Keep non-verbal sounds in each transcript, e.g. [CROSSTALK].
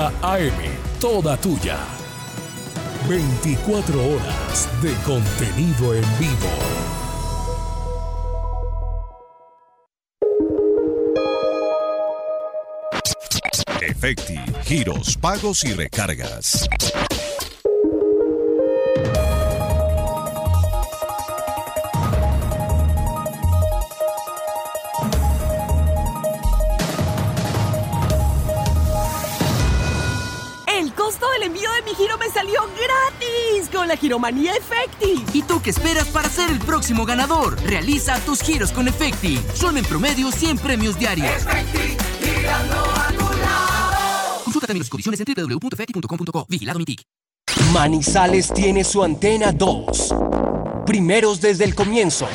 8:30 AM, toda tuya. 24 horas de contenido en vivo. Efecti, giros, pagos y recargas. Con la Giromanía Efecti. ¿Y tú qué esperas para ser el próximo ganador? Realiza tus giros con Efecti. Son en promedio 100 premios diarios. Consulta términos y condiciones en www.efecti.com.co. Vigilado Mitic. Manizales tiene su antena 2. Primeros desde el comienzo.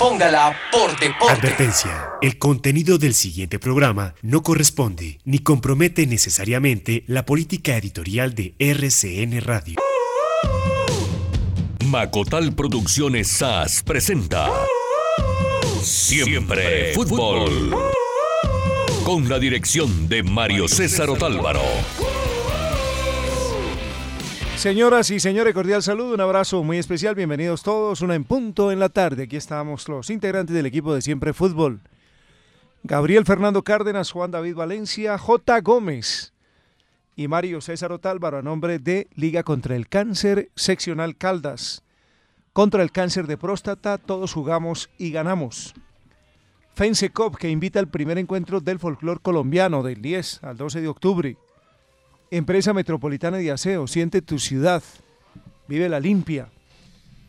Póngala por deporte. Advertencia. El contenido del siguiente programa no corresponde ni compromete necesariamente la política editorial de RCN Radio. Macotal Producciones SAS presenta Siempre Fútbol. Con la dirección de Mario César Otálvaro. Señoras y señores, cordial saludo, un abrazo muy especial, bienvenidos todos, una en punto en la tarde. Aquí estamos los integrantes del equipo de Siempre Fútbol. Gabriel Fernando Cárdenas, Juan David Valencia, J. Gómez y Mario César Otálvaro a nombre de Liga contra el Cáncer, Seccional Caldas. Contra el cáncer de próstata, todos jugamos y ganamos. FENSECOP, que invita al primer encuentro del folclor colombiano del 10 al 12 de octubre. Empresa Metropolitana de Aseo, siente tu ciudad, vive la limpia.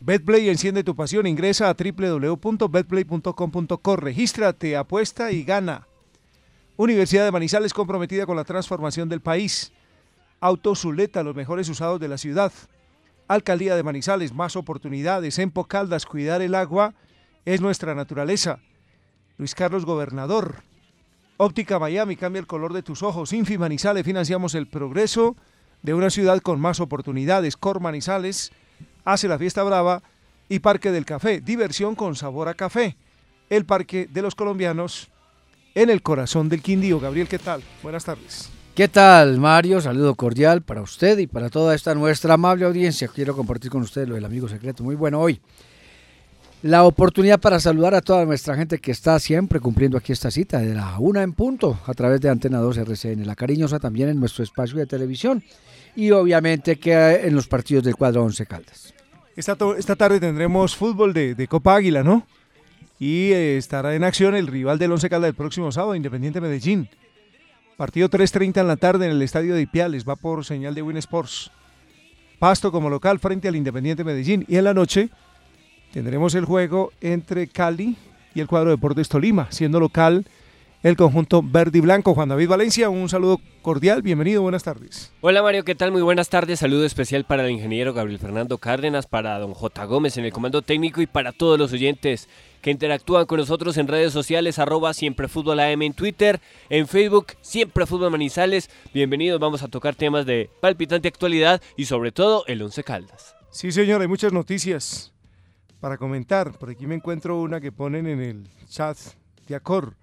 Betplay enciende tu pasión, ingresa a www.betplay.com.co, regístrate, apuesta y gana. Universidad de Manizales comprometida con la transformación del país. Auto Zuleta, los mejores usados de la ciudad. Alcaldía de Manizales, más oportunidades. En Caldas, cuidar el agua es nuestra naturaleza. Luis Carlos Gobernador, Óptica Miami, cambia el color de tus ojos. Infi Manizales, financiamos el progreso de una ciudad con más oportunidades. Cor Manizales, hace la fiesta brava. Y Parque del Café, diversión con sabor a café. El Parque de los Colombianos en el corazón del Quindío. Gabriel, ¿qué tal? Buenas tardes. ¿Qué tal, Mario? Saludo cordial para usted y para toda esta nuestra amable audiencia. Quiero compartir con ustedes lo del amigo secreto. Muy bueno hoy. La oportunidad para saludar a toda nuestra gente que está siempre cumpliendo aquí esta cita de la una en punto a través de Antena 2 RCN, la cariñosa también en nuestro espacio de televisión y obviamente que en los partidos del cuadro 11 Caldas. Esta, esta tarde tendremos fútbol de, Copa Águila, ¿no? Y eh, estará en acción el rival del Once Caldas el próximo sábado, Independiente Medellín. Partido 3.30 en la tarde en el estadio de Ipiales, va por señal de Win Sports. Pasto como local frente al Independiente Medellín. Y en la noche tendremos el juego entre Cali y el cuadro Deportes Tolima, siendo local el conjunto verde y blanco. Juan David Valencia, un saludo cordial, bienvenido, buenas tardes. Hola Mario, ¿qué tal? Muy buenas tardes. Saludo especial para el ingeniero Gabriel Fernando Cárdenas, para don J. Gómez en el comando técnico y para todos los oyentes que interactúan con nosotros en redes sociales, arroba siempre fútbol AM en Twitter, en Facebook, siempre fútbol manizales. Bienvenidos, vamos a tocar temas de palpitante actualidad y sobre todo el Once Caldas. Sí señor, hay muchas noticias para comentar. Por aquí me encuentro una que ponen en el chat de Acor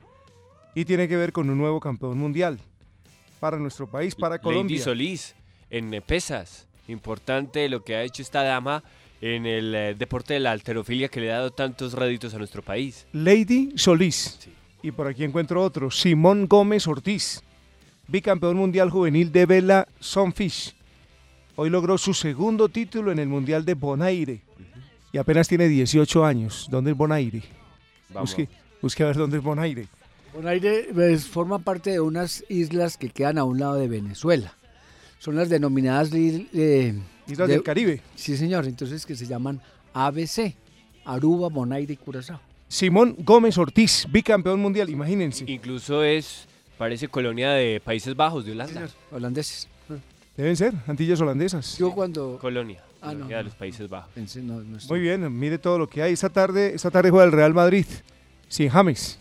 y tiene que ver con un nuevo campeón mundial para nuestro país, para Colombia. Lady Solís en pesas. Importante lo que ha hecho esta dama en el eh, deporte de la alterofilia que le ha dado tantos réditos a nuestro país. Lady Solís. Sí. Y por aquí encuentro otro, Simón Gómez Ortiz, bicampeón mundial juvenil de vela Sunfish. Hoy logró su segundo título en el Mundial de Bonaire y apenas tiene 18 años. ¿Dónde es Bonaire? Vamos. Busque, busque a ver dónde es Bonaire. Bonaire pues, forma parte de unas islas que quedan a un lado de Venezuela. Son las denominadas eh, Islas de- del Caribe. Sí, señor, entonces que se llaman ABC, Aruba, Bonaire y Curazao. Simón Gómez Ortiz, bicampeón mundial, imagínense. Incluso es, parece colonia de Países Bajos, de Holanda. Holandeses. Deben ser, Antillas holandesas. Yo cuando Colonia, Ah, no, de los Países Bajos. pensé, no, no estoy- Muy bien, mire todo lo que hay. Esta tarde, esta tarde juega el Real Madrid, sin James.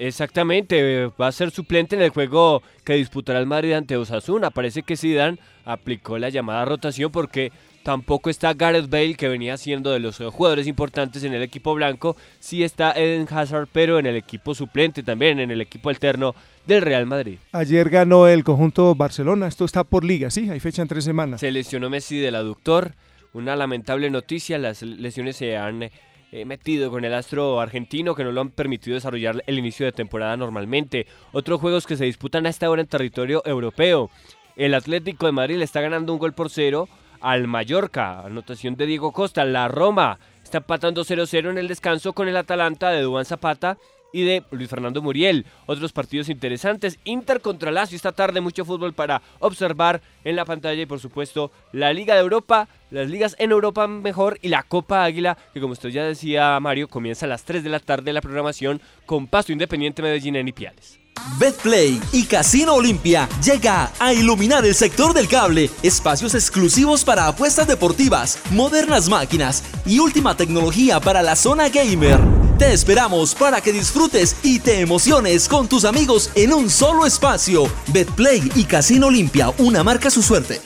Exactamente, va a ser suplente en el juego que disputará el Madrid ante Osasuna. Parece que Zidane aplicó la llamada rotación porque Tampoco está Gareth Bale, que venía siendo de los jugadores importantes en el equipo blanco. Sí está Eden Hazard, pero en el equipo suplente también, en el equipo alterno del Real Madrid. Ayer ganó el conjunto Barcelona. Esto está por liga, sí, hay fecha en tres semanas. Se lesionó Messi del aductor. Una lamentable noticia, las lesiones se han eh, metido con el astro argentino que no lo han permitido desarrollar el inicio de temporada normalmente. Otros juegos que se disputan a esta hora en territorio europeo. El Atlético de Madrid le está ganando un gol por cero al Mallorca. Anotación de Diego Costa. La Roma está empatando 0-0 en el descanso con el Atalanta de Dubán Zapata y de Luis Fernando Muriel. Otros partidos interesantes. Inter contra Lazio esta tarde. Mucho fútbol para observar en la pantalla. Y por supuesto la Liga de Europa. Las ligas en Europa mejor. Y la Copa Águila. Que como usted ya decía Mario. Comienza a las 3 de la tarde la programación. Con Pasto Independiente Medellín en Ipiales. Betplay y Casino Olimpia llega a iluminar el sector del cable, espacios exclusivos para apuestas deportivas, modernas máquinas y última tecnología para la zona gamer. Te esperamos para que disfrutes y te emociones con tus amigos en un solo espacio. Betplay y Casino Olimpia, una marca su suerte.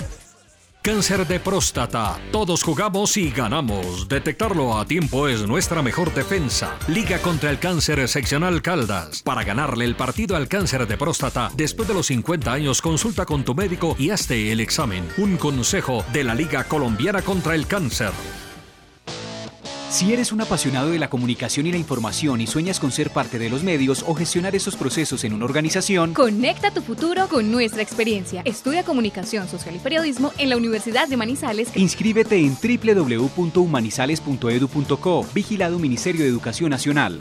Cáncer de próstata. Todos jugamos y ganamos. Detectarlo a tiempo es nuestra mejor defensa. Liga contra el cáncer seccional Caldas. Para ganarle el partido al cáncer de próstata, después de los 50 años, consulta con tu médico y hazte el examen. Un consejo de la Liga Colombiana contra el Cáncer. Si eres un apasionado de la comunicación y la información y sueñas con ser parte de los medios o gestionar esos procesos en una organización, conecta tu futuro con nuestra experiencia. Estudia comunicación social y periodismo en la Universidad de Manizales. Inscríbete en www.humanizales.edu.co, vigilado Ministerio de Educación Nacional.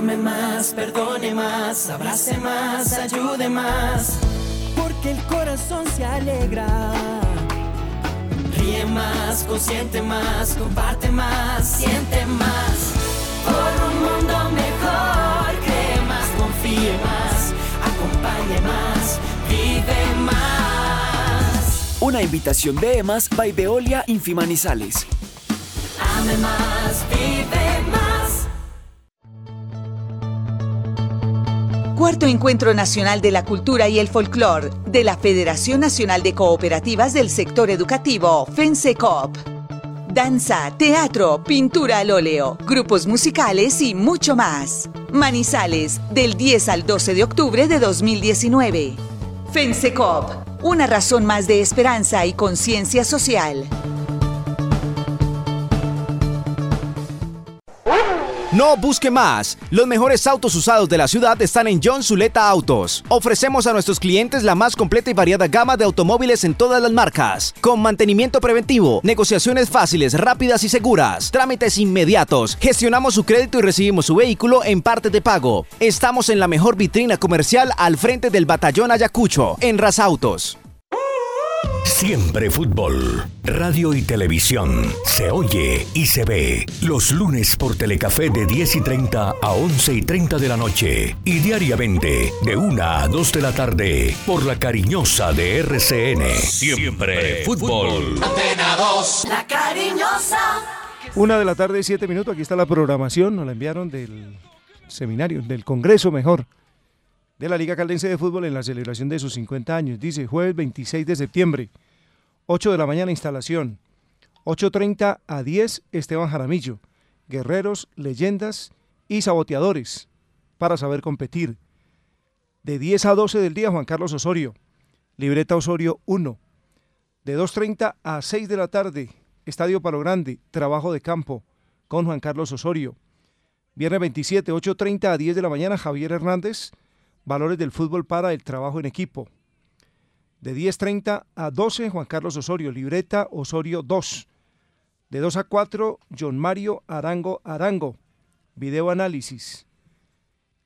Ame más, perdone más, abrace más, ayude más. Porque el corazón se alegra. Ríe más, consiente más, comparte más, siente más. Por un mundo mejor, cree más, confíe más, acompañe más, vive más. Una invitación de EMAS by Veolia Infimanizales. Ame más, vive Cuarto Encuentro Nacional de la Cultura y el Folclor de la Federación Nacional de Cooperativas del Sector Educativo, FENSECOP. Danza, teatro, pintura al óleo, grupos musicales y mucho más. Manizales, del 10 al 12 de octubre de 2019. FENSECOP, una razón más de esperanza y conciencia social. No busque más. Los mejores autos usados de la ciudad están en John Zuleta Autos. Ofrecemos a nuestros clientes la más completa y variada gama de automóviles en todas las marcas, con mantenimiento preventivo, negociaciones fáciles, rápidas y seguras, trámites inmediatos. Gestionamos su crédito y recibimos su vehículo en parte de pago. Estamos en la mejor vitrina comercial al frente del Batallón Ayacucho, en Autos. Siempre fútbol. Radio y televisión. Se oye y se ve. Los lunes por Telecafé de 10 y 30 a 11 y 30 de la noche. Y diariamente de 1 a 2 de la tarde por la cariñosa de RCN. Siempre fútbol. Antena 2. La cariñosa. Una de la tarde y siete minutos. Aquí está la programación. Nos la enviaron del seminario, del congreso mejor de la Liga Caldense de Fútbol en la celebración de sus 50 años. Dice jueves 26 de septiembre, 8 de la mañana instalación, 8.30 a 10 Esteban Jaramillo, guerreros, leyendas y saboteadores para saber competir. De 10 a 12 del día Juan Carlos Osorio, libreta Osorio 1. De 2.30 a 6 de la tarde, Estadio Palo Grande, trabajo de campo con Juan Carlos Osorio. Viernes 27, 8.30 a 10 de la mañana, Javier Hernández, Valores del fútbol para el trabajo en equipo. De 10.30 a 12, Juan Carlos Osorio, libreta Osorio 2. De 2 a 4, John Mario Arango Arango, video análisis.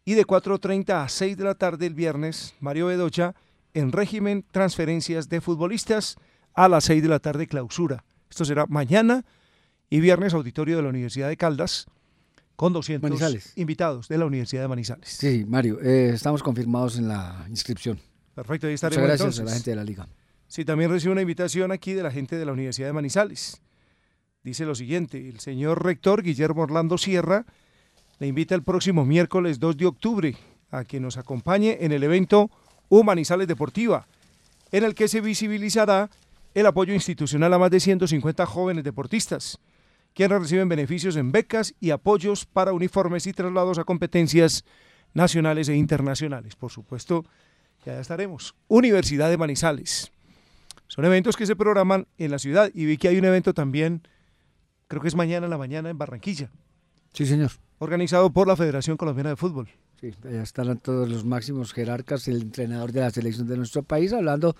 Y de 4.30 a 6 de la tarde el viernes, Mario Bedocha, en régimen transferencias de futbolistas, a las 6 de la tarde clausura. Esto será mañana y viernes auditorio de la Universidad de Caldas con 200 Manizales. invitados de la Universidad de Manizales. Sí, Mario, eh, estamos confirmados en la inscripción. Perfecto, ahí Muchas estaremos gracias entonces. a la gente de la liga. Sí, también recibe una invitación aquí de la gente de la Universidad de Manizales. Dice lo siguiente, el señor rector Guillermo Orlando Sierra le invita el próximo miércoles 2 de octubre a que nos acompañe en el evento Humanizales Deportiva, en el que se visibilizará el apoyo institucional a más de 150 jóvenes deportistas, quienes reciben beneficios en becas y apoyos para uniformes y traslados a competencias nacionales e internacionales. Por supuesto, ya estaremos. Universidad de Manizales. Son eventos que se programan en la ciudad y vi que hay un evento también, creo que es mañana en la mañana en Barranquilla, Sí, señor. organizado por la Federación Colombiana de Fútbol. Sí, allá están todos los máximos jerarcas, el entrenador de la selección de nuestro país, hablando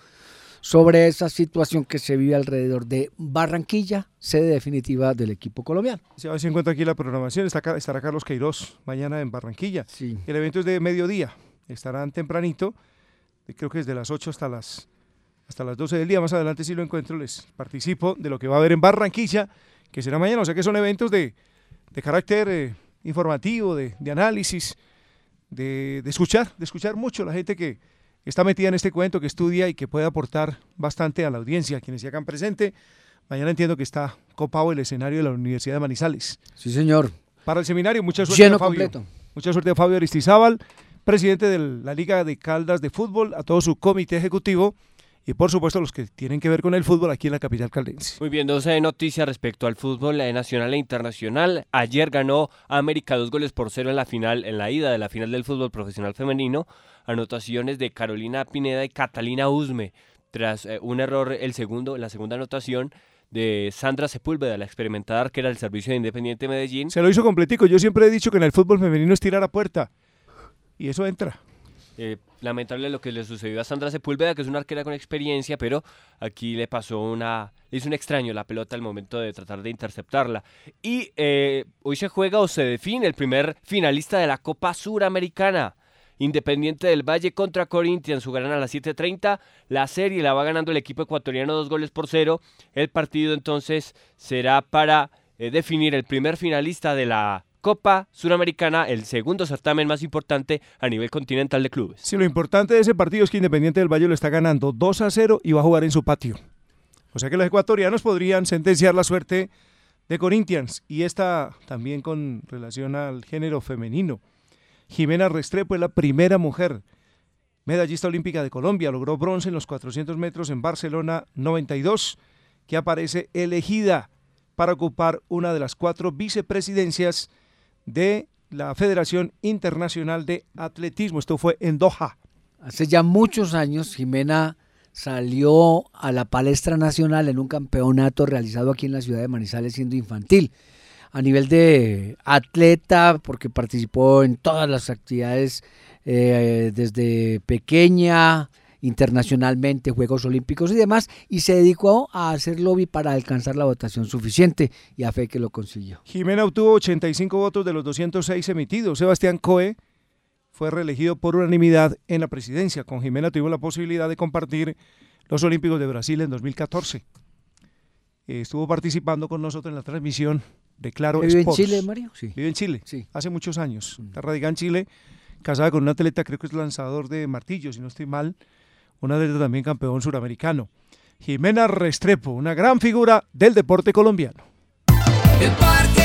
sobre esa situación que se vive alrededor de Barranquilla, sede definitiva del equipo colombiano. Se va a encuentra aquí la programación, está estará Carlos Queiroz mañana en Barranquilla. El evento es de mediodía, estarán tempranito, creo que desde las 8 hasta las, hasta las 12 del día. Más adelante si lo encuentro les participo de lo que va a haber en Barranquilla, que será mañana. O sea que son eventos de, de carácter eh, informativo, de, de análisis, de, de escuchar, de escuchar mucho la gente que está metida en este cuento, que estudia y que puede aportar bastante a la audiencia, a quienes se hagan presente. Mañana entiendo que está copado el escenario de la Universidad de Manizales. Sí, señor. Para el seminario, mucha suerte Lleno a Fabio. completo. Mucha suerte a Fabio Aristizábal, presidente de la Liga de Caldas de Fútbol, a todo su comité ejecutivo y por supuesto los que tienen que ver con el fútbol aquí en la capital caldense. Muy bien, 12 de noticias respecto al fútbol eh, nacional e internacional. Ayer ganó América dos goles por cero en la final, en la ida de la final del fútbol profesional femenino. Anotaciones de Carolina Pineda y Catalina Usme. Tras eh, un error, el segundo, la segunda anotación de Sandra Sepúlveda, la experimentada arquera del servicio de Independiente Medellín. Se lo hizo completico. Yo siempre he dicho que en el fútbol femenino es tirar a puerta y eso entra. Eh, lamentable lo que le sucedió a Sandra Sepúlveda, que es una arquera con experiencia, pero aquí le pasó una. Le hizo un extraño la pelota al momento de tratar de interceptarla. Y eh, hoy se juega o se define el primer finalista de la Copa Suramericana. Independiente del Valle contra Corinthians jugarán a las 7.30. La serie la va ganando el equipo ecuatoriano dos goles por cero. El partido entonces será para eh, definir el primer finalista de la Copa Suramericana, el segundo certamen más importante a nivel continental de clubes. Sí, lo importante de ese partido es que Independiente del Valle lo está ganando 2 a 0 y va a jugar en su patio. O sea que los ecuatorianos podrían sentenciar la suerte de Corinthians y esta también con relación al género femenino. Jimena Restrepo es la primera mujer medallista olímpica de Colombia, logró bronce en los 400 metros en Barcelona 92, que aparece elegida para ocupar una de las cuatro vicepresidencias de la Federación Internacional de Atletismo. Esto fue en Doha. Hace ya muchos años, Jimena salió a la palestra nacional en un campeonato realizado aquí en la ciudad de Manizales siendo infantil. A nivel de atleta, porque participó en todas las actividades eh, desde pequeña, internacionalmente, Juegos Olímpicos y demás, y se dedicó a hacer lobby para alcanzar la votación suficiente y a fe que lo consiguió. Jimena obtuvo 85 votos de los 206 emitidos. Sebastián Coe fue reelegido por unanimidad en la presidencia. Con Jimena tuvimos la posibilidad de compartir los Olímpicos de Brasil en 2014. Eh, estuvo participando con nosotros en la transmisión de Claro ¿Vive en. Chile, Mario? Sí. Vive en Chile, Sí. hace muchos años. Está radicada en Chile, casada con un atleta, creo que es lanzador de martillo, si no estoy mal, un atleta también campeón suramericano. Jimena Restrepo, una gran figura del deporte colombiano. El Parque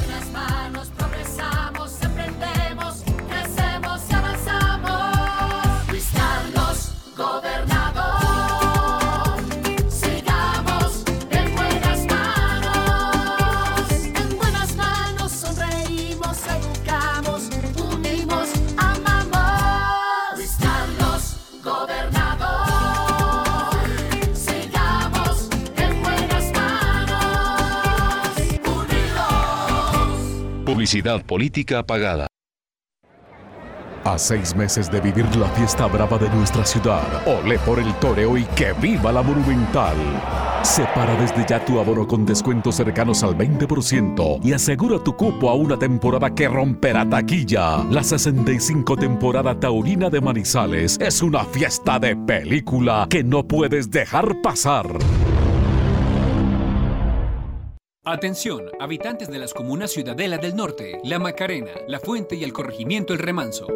Publicidad política pagada. A seis meses de vivir la fiesta brava de nuestra ciudad, ole por el toreo y que viva la monumental. Separa desde ya tu abono con descuentos cercanos al 20% y asegura tu cupo a una temporada que romperá taquilla. La 65 temporada taurina de Manizales es una fiesta de película que no puedes dejar pasar. Atención, habitantes de las comunas Ciudadela del Norte, La Macarena, La Fuente y el corregimiento El Remanso.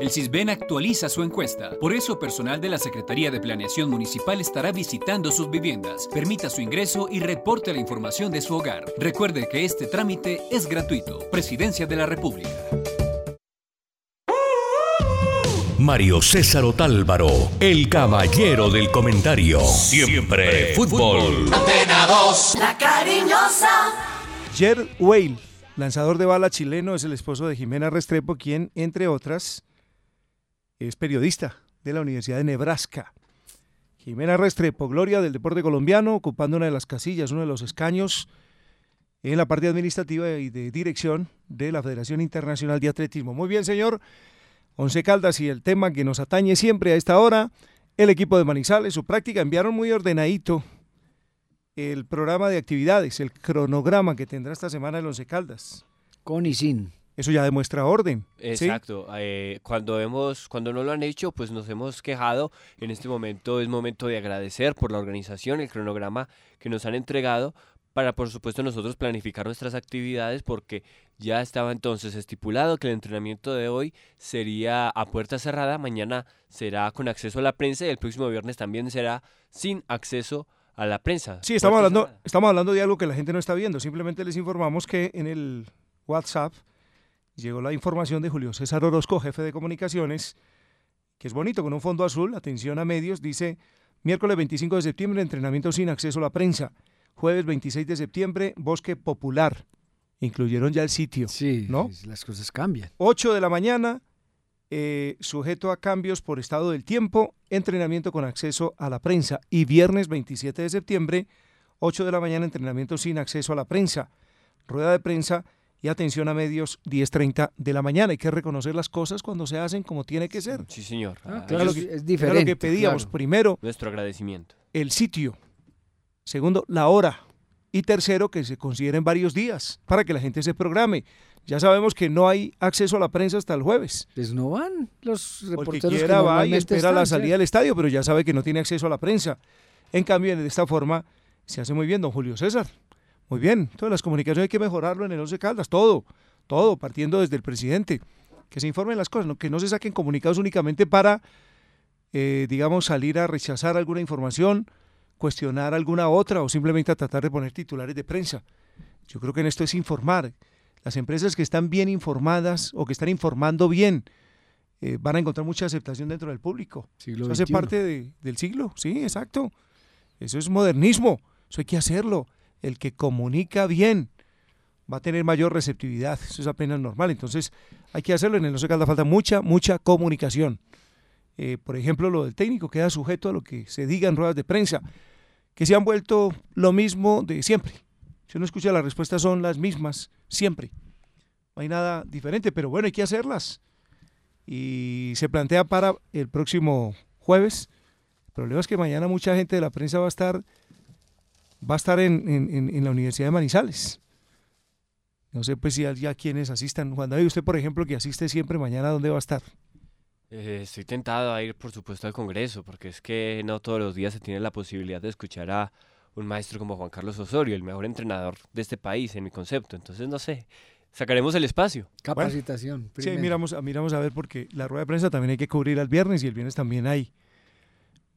El CISBEN actualiza su encuesta. Por eso, personal de la Secretaría de Planeación Municipal estará visitando sus viviendas. Permita su ingreso y reporte la información de su hogar. Recuerde que este trámite es gratuito. Presidencia de la República. Mario César Otálvaro, el caballero del comentario. Siempre fútbol. Antena 2, la cariñosa. Jer Whale, lanzador de bala chileno, es el esposo de Jimena Restrepo, quien, entre otras, es periodista de la Universidad de Nebraska. Jimena Restrepo, gloria del deporte colombiano, ocupando una de las casillas, uno de los escaños en la parte administrativa y de dirección de la Federación Internacional de Atletismo. Muy bien, señor. Once Caldas y el tema que nos atañe siempre a esta hora, el equipo de Manizales, su práctica, enviaron muy ordenadito el programa de actividades, el cronograma que tendrá esta semana el Once Caldas. Con y sin. Eso ya demuestra orden. ¿sí? Exacto. Eh, cuando hemos, cuando no lo han hecho, pues nos hemos quejado. En este momento es momento de agradecer por la organización, el cronograma que nos han entregado, para por supuesto nosotros planificar nuestras actividades porque ya estaba entonces estipulado que el entrenamiento de hoy sería a puerta cerrada, mañana será con acceso a la prensa y el próximo viernes también será sin acceso a la prensa. Sí, estamos hablando, estamos hablando de algo que la gente no está viendo. Simplemente les informamos que en el WhatsApp llegó la información de Julio César Orozco, jefe de comunicaciones, que es bonito, con un fondo azul, atención a medios, dice miércoles 25 de septiembre, entrenamiento sin acceso a la prensa. Jueves 26 de septiembre, Bosque Popular. Incluyeron ya el sitio. Sí, ¿no? las cosas cambian. 8 de la mañana, eh, sujeto a cambios por estado del tiempo, entrenamiento con acceso a la prensa. Y viernes 27 de septiembre, 8 de la mañana, entrenamiento sin acceso a la prensa. Rueda de prensa y atención a medios 10.30 de la mañana. Hay que reconocer las cosas cuando se hacen como tiene que ser. Sí, señor. Ah, Era claro, que- es era diferente. lo que pedíamos. claro. Primero, Nuestro agradecimiento. el sitio. Segundo, la hora. Y tercero, que se consideren varios días para que la gente se programe. Ya sabemos que no hay acceso a la prensa hasta el jueves. Pues no van los que reporteros que quiera va y espera la salida del estadio, pero ya sabe que no tiene acceso a la prensa. En cambio, de esta forma se hace muy bien, don Julio César. Muy bien. Todas las comunicaciones hay que mejorarlo en el Once Caldas, todo, todo, partiendo desde el presidente. Que se informen las cosas, no- que no se saquen comunicados únicamente para, eh, digamos, salir a rechazar alguna información, cuestionar alguna otra o simplemente a tratar de poner titulares de prensa. Yo creo que en esto es informar. Las empresas que están bien informadas o que están informando bien eh, van a encontrar mucha aceptación dentro del público. Siglo Eso hace XXI. parte de- del siglo, sí, exacto. Eso es modernismo, eso hay que hacerlo. El que comunica bien va a tener mayor receptividad, eso es apenas normal. Entonces hay que hacerlo, en el no se falta mucha, mucha comunicación. Eh, por ejemplo, lo del técnico queda sujeto a lo que se diga en ruedas de prensa, que se han vuelto lo mismo de siempre. Si uno escucha las respuestas son las mismas, siempre. No hay nada diferente, pero bueno, hay que hacerlas. Y se plantea para el próximo jueves. El problema es que mañana mucha gente de la prensa va a estar, va a estar en, en- la Universidad de Manizales. No sé pues si ya quienes asistan. Juan David, usted por ejemplo que asiste siempre, mañana ¿dónde va a estar? Eh, estoy tentado a ir, por supuesto, al Congreso, porque es que no todos los días se tiene la posibilidad de escuchar a un maestro como Juan Carlos Osorio, el mejor entrenador de este país, en mi concepto. Entonces, no sé, sacaremos el espacio. Capacitación. Sí, miramos, miramos a ver, porque la rueda de prensa también hay que cubrir al viernes y el viernes también hay.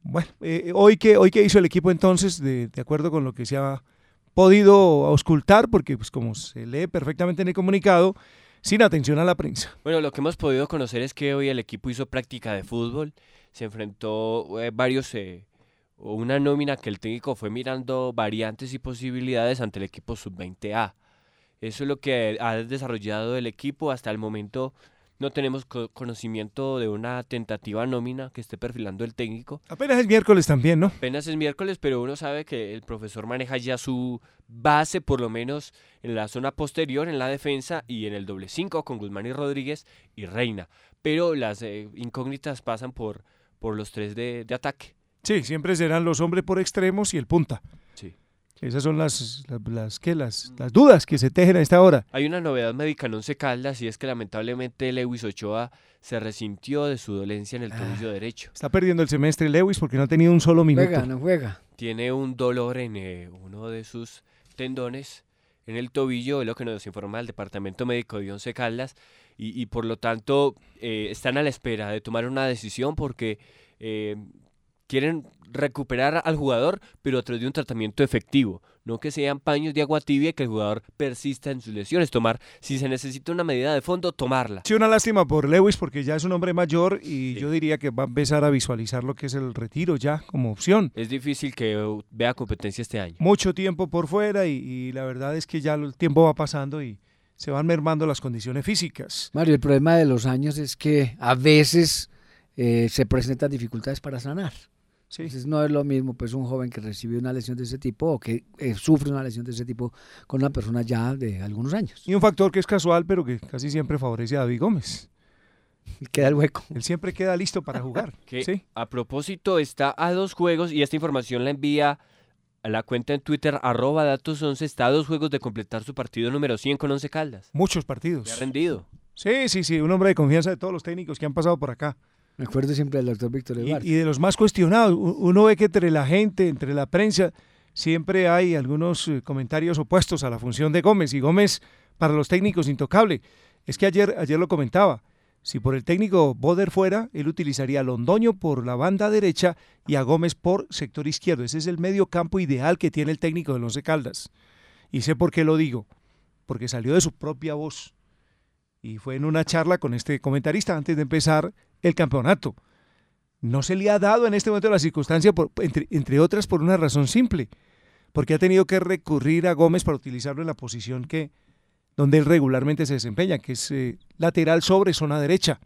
Bueno, eh, hoy, que, hoy que hizo el equipo entonces, de, de acuerdo con lo que se ha podido auscultar, porque pues como se lee perfectamente en el comunicado, sin atención a la prensa. Bueno, lo que hemos podido conocer es que hoy el equipo hizo práctica de fútbol, se enfrentó eh, varios, eh, una nómina que el técnico fue mirando variantes y posibilidades ante el equipo sub-20A. Eso es lo que ha desarrollado el equipo hasta el momento no tenemos conocimiento de una tentativa nómina que esté perfilando el técnico. Apenas es miércoles también, ¿no? Apenas es miércoles, pero uno sabe que el profesor maneja ya su base, por lo menos en la zona posterior, en la defensa y en el doble cinco con Guzmán y Rodríguez y Reina. Pero las eh, incógnitas pasan por, por los tres de, de ataque. Sí, siempre serán los hombres por extremos y el punta. Esas son las, las, ¿qué? las, las dudas que se tejen a esta hora. Hay una novedad médica en Once Caldas y es que lamentablemente Lewis Ochoa se resintió de su dolencia en el tobillo ah, derecho. Está perdiendo el semestre Lewis porque no ha tenido un solo minuto. Juega, no juega. Tiene un dolor en eh, uno de sus tendones en el tobillo, es lo que nos informa el Departamento Médico de Once Caldas y, y por lo tanto eh, están a la espera de tomar una decisión porque eh, quieren recuperar al jugador, pero a través de un tratamiento efectivo. No que sean paños de agua tibia y que el jugador persista en sus lesiones. Tomar, si se necesita una medida de fondo, tomarla. Sí, una lástima por Lewis porque ya es un hombre mayor y yo diría que va a empezar a visualizar lo que es el retiro ya como opción. Es difícil que vea competencia este año. Mucho tiempo por fuera y, la verdad es que ya el tiempo va pasando y se van mermando las condiciones físicas. Mario, el problema de los años es que a veces eh, se presentan dificultades para sanar. Entonces no es lo mismo pues un joven que recibe una lesión de ese tipo o que eh, sufre una lesión de ese tipo con una persona ya de algunos años. Y un factor que es casual pero que casi siempre favorece a David Gómez. Queda el hueco. Él siempre queda listo para jugar. [LAUGHS] ¿sí? A propósito, está a dos juegos y esta información la envía a la cuenta en Twitter, arroba datos 11, está a dos juegos de completar su partido número 100 con 11 caldas. Muchos partidos. Se ha rendido. Sí, sí, sí, un hombre de confianza de todos los técnicos que han pasado por acá. Me acuerdo siempre del doctor Víctor Eduardo. Y, de los más cuestionados. Uno ve que entre la gente, entre la prensa, siempre hay algunos eh, comentarios opuestos a la función de Gómez. Y Gómez, para los técnicos, intocable. Es que ayer, ayer lo comentaba. Si por el técnico Boder fuera, él utilizaría a Londoño por la banda derecha y a Gómez por sector izquierdo. Ese es el medio campo ideal que tiene el técnico de Once Caldas. Y sé por qué lo digo. Porque salió de su propia voz. Y fue en una charla con este comentarista antes de empezar el campeonato. No se le ha dado en este momento la circunstancia, entre, otras por una razón simple, porque ha tenido que recurrir a Gómez para utilizarlo en la posición que donde él regularmente se desempeña, que es eh, lateral sobre zona derecha.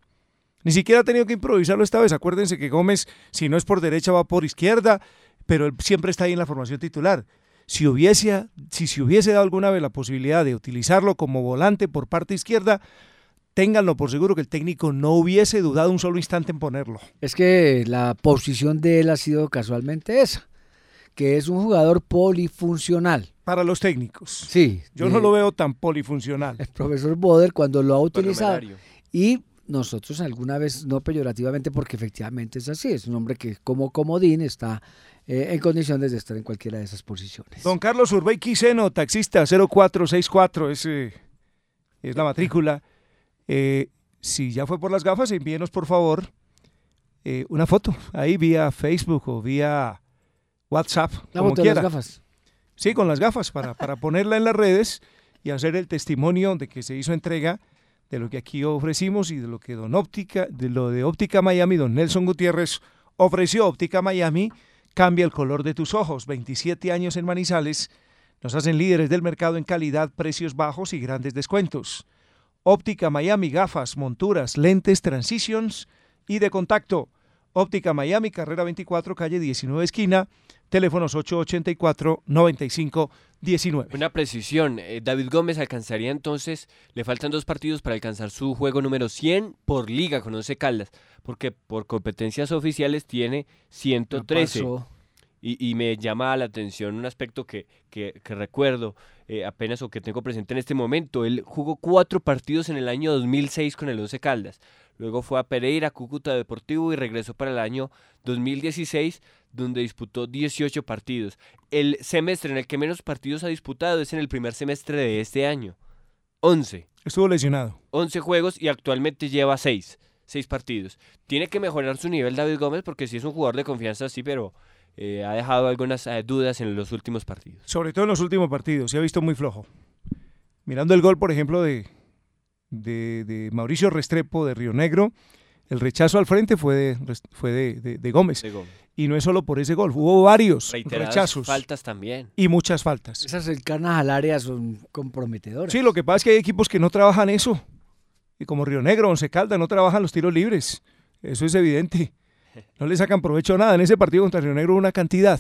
Ni siquiera ha tenido que improvisarlo esta vez. Acuérdense que Gómez, si no es por derecha, va por izquierda, pero él siempre está ahí en la formación titular. Si hubiese, si se hubiese dado alguna vez la posibilidad de utilizarlo como volante por parte izquierda, ténganlo por seguro que el técnico no hubiese dudado un solo instante en ponerlo. Es que la posición de él ha sido casualmente esa, que es un jugador polifuncional. Para los técnicos. Sí. Yo no lo veo tan polifuncional. El profesor Boder cuando lo ha utilizado. Y nosotros alguna vez, no peyorativamente, porque efectivamente es así, es un hombre que como comodín está eh, en condiciones de estar en cualquiera de esas posiciones. Don Carlos Urbey Quiseno, taxista 0464, es, es la matrícula. Eh, si ya fue por las gafas, envíenos por favor eh, una foto ahí vía Facebook o vía WhatsApp. La como quiera. las gafas. Sí, con las gafas para, para ponerla en las redes y hacer el testimonio de que se hizo entrega de lo que aquí ofrecimos y de lo que Don Óptica, de lo de Óptica Miami, Don Nelson Gutiérrez ofreció Óptica Miami, cambia el color de tus ojos. 27 años en Manizales, nos hacen líderes del mercado en calidad, precios bajos y grandes descuentos. Óptica Miami, gafas, monturas, lentes, transitions y de contacto. Óptica Miami, carrera 24, calle 19, esquina, teléfonos 884-9519. Una precisión, eh, David Gómez alcanzaría entonces, le faltan dos partidos para alcanzar su juego número 100 por liga con 11 Caldas, porque por competencias oficiales tiene 113. Y, me llama la atención un aspecto que, que, recuerdo eh, apenas o que tengo presente en este momento. Él jugó cuatro partidos en el año 2006 con el Once Caldas. Luego fue a Pereira, Cúcuta Deportivo y regresó para el año 2016, donde disputó 18 partidos. El semestre en el que menos partidos ha disputado es en el primer semestre de este año. 11. Estuvo lesionado. 11 juegos y actualmente lleva 6. 6 partidos. Tiene que mejorar su nivel David Gómez porque sí es un jugador de confianza, sí, pero eh, ha dejado algunas eh, dudas en los últimos partidos. Sobre todo en los últimos partidos, se ha visto muy flojo. Mirando el gol, por ejemplo, de, de, de Mauricio Restrepo de Río Negro, el rechazo al frente fue de, fue de, de Gómez. De Gómez. Y no es solo por ese gol, hubo varios Reiteradas rechazos. faltas también. Y muchas faltas. Esas cercanas al área son comprometedoras. Sí, lo que pasa es que hay equipos que no trabajan eso. Y como Río Negro, Once Caldas, no trabajan los tiros libres. Eso es evidente. No le sacan provecho a nada. En ese partido contra Río Negro una cantidad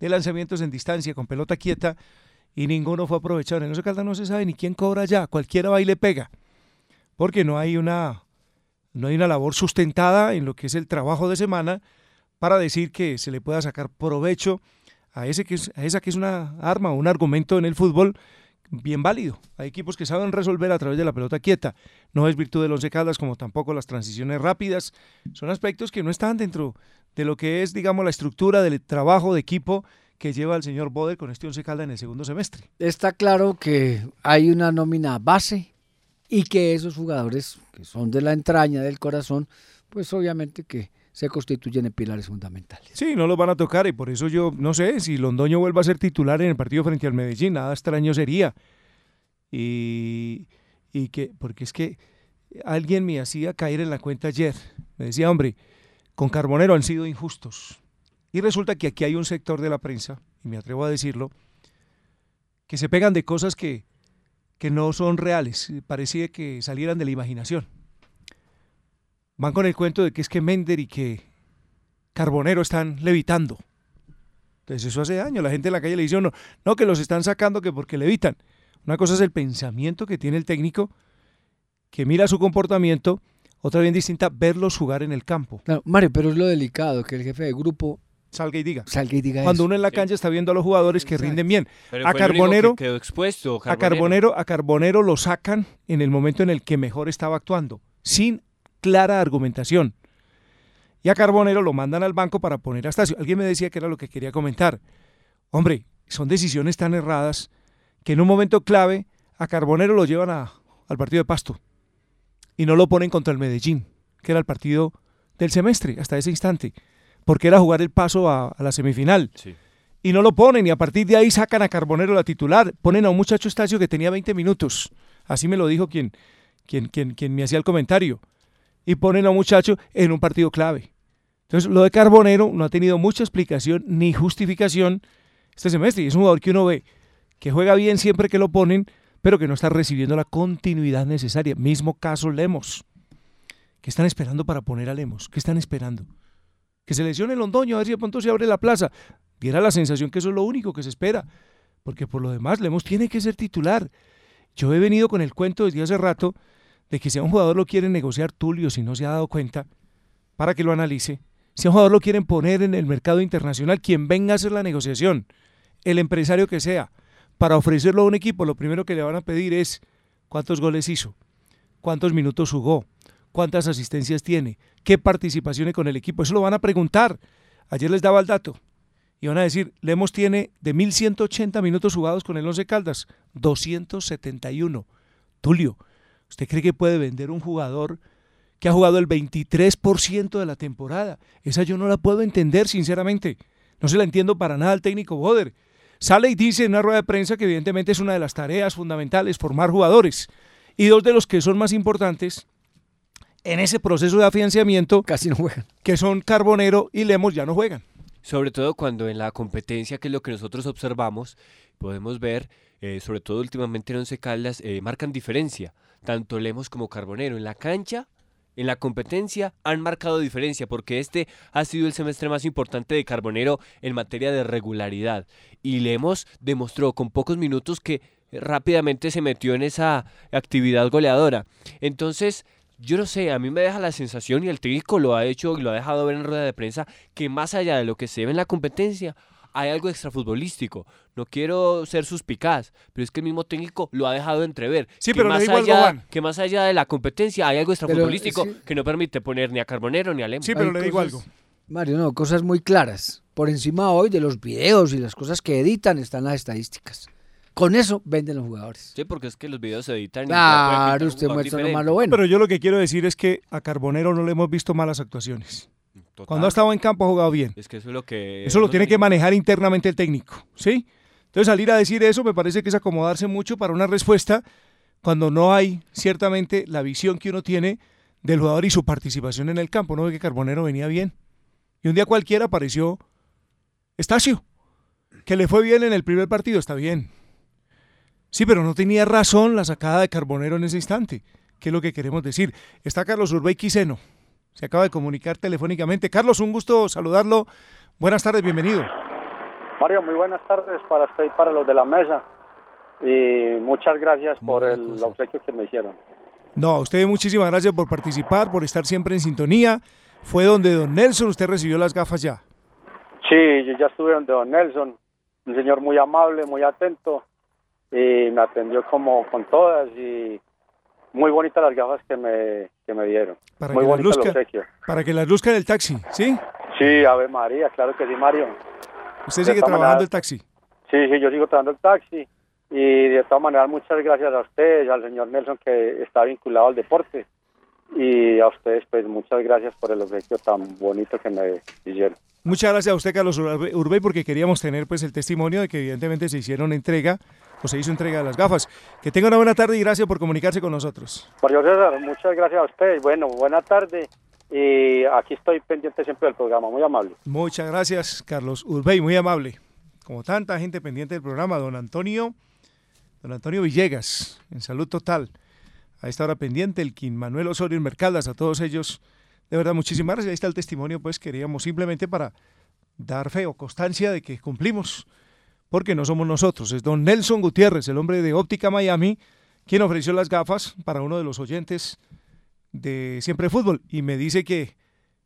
de lanzamientos en distancia con pelota quieta y ninguno fue aprovechado. En Once Caldas no se sabe ni quién cobra ya. Cualquiera va y le pega. Porque no hay una, no hay una labor sustentada en lo que es el trabajo de semana para decir que se le pueda sacar provecho a, ese que a esa que es una arma un argumento en el fútbol bien válido. Hay equipos que saben resolver a través de la pelota quieta. No es virtud de los Caldas como tampoco las transiciones rápidas. Son aspectos que no están dentro de lo que es, digamos, la estructura del trabajo de equipo que lleva el señor Boder con este Once Caldas en el segundo semestre. Está claro que hay una nómina base y que esos jugadores que son de la entraña, del corazón, pues obviamente que se constituyen en pilares fundamentales. Sí, no los van a tocar y por eso yo no sé si Londoño vuelva a ser titular en el partido frente al Medellín, nada extraño sería. Y, y que, porque es que alguien me hacía caer en la cuenta ayer, me decía, hombre, con Carbonero han sido injustos. Y resulta que aquí hay un sector de la prensa, y me atrevo a decirlo, que se pegan de cosas que, que no son reales, parecía que salieran de la imaginación van con el cuento de que es que Mender y que Carbonero están levitando. Entonces eso hace daño. La gente en la calle le dice, no, no, que los están sacando que porque levitan. Una cosa es el pensamiento que tiene el técnico, que mira su comportamiento, otra bien distinta, verlos jugar en el campo. Claro, Mario, pero es lo delicado, que el jefe de grupo salga y diga. Salga y diga Cuando eso. uno en la cancha está viendo a los jugadores que rinden bien. Pero a Carbonero, que quedó expuesto, a Carbonero, a Carbonero lo sacan en el momento en el que mejor estaba actuando, sin clara argumentación. Y a Carbonero lo mandan al banco para poner a Estacio. Alguien me decía que era lo que quería comentar. Hombre, son decisiones tan erradas que en un momento clave a Carbonero lo llevan a, al partido de Pasto y no lo ponen contra el Medellín, que era el partido del semestre hasta ese instante, porque era jugar el paso a, a la semifinal. Sí. Y no lo ponen y a partir de ahí sacan a Carbonero la titular, ponen a un muchacho Estacio que tenía 20 minutos. Así me lo dijo quien, quien, quien, quien me hacía el comentario y ponen a un muchacho en un partido clave. Entonces, lo de Carbonero no ha tenido mucha explicación ni justificación este semestre. Y es un jugador que uno ve que juega bien siempre que lo ponen, pero que no está recibiendo la continuidad necesaria. Mismo caso Lemos. ¿Qué están esperando para poner a Lemos? ¿Qué están esperando? Que se lesione Londoño, a ver si de pronto se abre la plaza. Diera la sensación que eso es lo único que se espera. Porque por lo demás, Lemos tiene que ser titular. Yo he venido con el cuento desde hace rato de que si a un jugador lo quieren negociar Tulio, si no se ha dado cuenta, para que lo analice. Si a un jugador lo quieren poner en el mercado internacional, quien venga a hacer la negociación, el empresario que sea, para ofrecerlo a un equipo, lo primero que le van a pedir es cuántos goles hizo, cuántos minutos jugó, cuántas asistencias tiene, qué participaciones con el equipo. Eso lo van a preguntar. Ayer les daba el dato. Y van a decir, Lemos tiene de 1.180 minutos jugados con el Once Caldas, 271. Tulio, ¿Usted cree que puede vender un jugador que ha jugado el 23% de la temporada? Esa yo no la puedo entender, sinceramente. No se la entiendo para nada al técnico Boder. Sale y dice en una rueda de prensa que evidentemente es una de las tareas fundamentales formar jugadores. Y dos de los que son más importantes en ese proceso de afianzamiento casi no juegan. Que son Carbonero y Lemos ya no juegan. Sobre todo cuando en la competencia, que es lo que nosotros observamos, podemos ver, eh, sobre todo últimamente en Once Caldas, eh, marcan diferencia tanto Lemos como Carbonero. En la cancha, en la competencia, han marcado diferencia porque este ha sido el semestre más importante de Carbonero en materia de regularidad. Y Lemos demostró con pocos minutos que rápidamente se metió en esa actividad goleadora. Entonces, yo no sé, a mí me deja la sensación, y el técnico lo ha hecho y lo ha dejado ver en rueda de prensa, que más allá de lo que se ve en la competencia, hay algo extrafutbolístico. No quiero ser suspicaz, pero es que el mismo técnico lo ha dejado entrever. Sí, que pero le más digo algo, allá, que más allá de la competencia hay algo extrafutbolístico sí. que no permite poner ni a Carbonero ni a Lemo. Sí, pero Hay le digo cosas- algo. Mario, no, cosas muy claras. Por encima hoy de los videos y las cosas que editan están las estadísticas. Con eso venden los jugadores. Sí, porque es que los videos se editan Claro, usted muestra lo diferente. malo bueno. Pero yo lo que quiero decir es que a Carbonero no le hemos visto malas actuaciones. Total. Cuando ha estado en campo ha jugado bien. Es que eso es lo que... Eso lo tiene que manejar internamente el técnico, ¿sí? Entonces salir a decir eso me parece que es acomodarse mucho para una respuesta cuando no hay ciertamente la visión que uno tiene del jugador y su participación en el campo. No ve que Carbonero venía bien. Y un día cualquiera apareció Estacio, que le fue bien en el primer partido, está bien. Sí, pero no tenía razón la sacada de Carbonero en ese instante. ¿Qué es lo que queremos decir? Está Carlos Urbey Quiseno. Se acaba de comunicar telefónicamente. Carlos, un gusto saludarlo. Buenas tardes, bienvenido. Mario, muy buenas tardes para usted y para los de la mesa. Y muchas gracias por el obsequio que me hicieron. No, a usted muchísimas gracias por participar, por estar siempre en sintonía. Fue donde don Nelson, usted recibió las gafas ya. Sí, yo ya estuve donde don Nelson, un señor muy amable, muy atento, y me atendió como con todas y muy bonitas las gafas que me, que me dieron. Para muy bonito el luzca, obsequio. para que las luzca en el taxi, ¿sí? Sí, Ave María, claro que sí, Mario. Usted De sigue trabajando maneras- el taxi. Sí, sí, yo sigo trabajando el taxi y de todas maneras muchas gracias a ustedes, al señor Nelson que está vinculado al deporte y a ustedes pues muchas gracias por el obsequio tan bonito que me hicieron. Muchas gracias a usted, Carlos Urbe- Urbey, porque queríamos tener pues el testimonio de que evidentemente se hicieron entrega o se hizo entrega de las gafas. Que tenga una buena tarde y gracias por comunicarse con nosotros. Mario César, muchas gracias a ustedes. Bueno, buena tarde y aquí estoy pendiente siempre del programa, muy amable. Muchas gracias, Carlos Urbey, muy amable. Como tanta gente pendiente del programa, don Antonio, don Antonio Villegas, en salud total. A esta hora pendiente, el Quin Manuel Osorio en Mercadas, a todos ellos, de verdad, muchísimas gracias. Ahí está el testimonio, pues queríamos simplemente para dar fe o constancia de que cumplimos, porque no somos nosotros, es don Nelson Gutiérrez, el hombre de Óptica Miami, quien ofreció las gafas para uno de los oyentes de Siempre Fútbol y me dice que,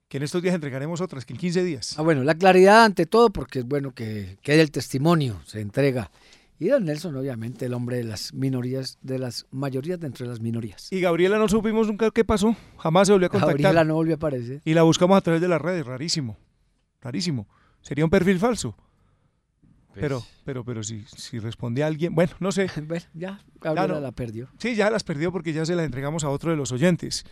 que en estos días entregaremos otras, que en 15 días. Ah, bueno, la claridad ante todo, porque es bueno que quede el testimonio, se entrega. Y don Nelson, obviamente, el hombre de las minorías, de las mayorías dentro de las minorías. Y Gabriela no supimos nunca qué pasó, jamás se volvió a contactar. Gabriela no volvió a aparecer. Y la buscamos a través de las redes, rarísimo, rarísimo. Sería un perfil falso. Pues Pero, pero, pero si, si responde a alguien, bueno, no sé. [LAUGHS] Bueno, ya, Gabriela no. la perdió. Sí, ya las perdió porque ya se las entregamos a otro de los oyentes.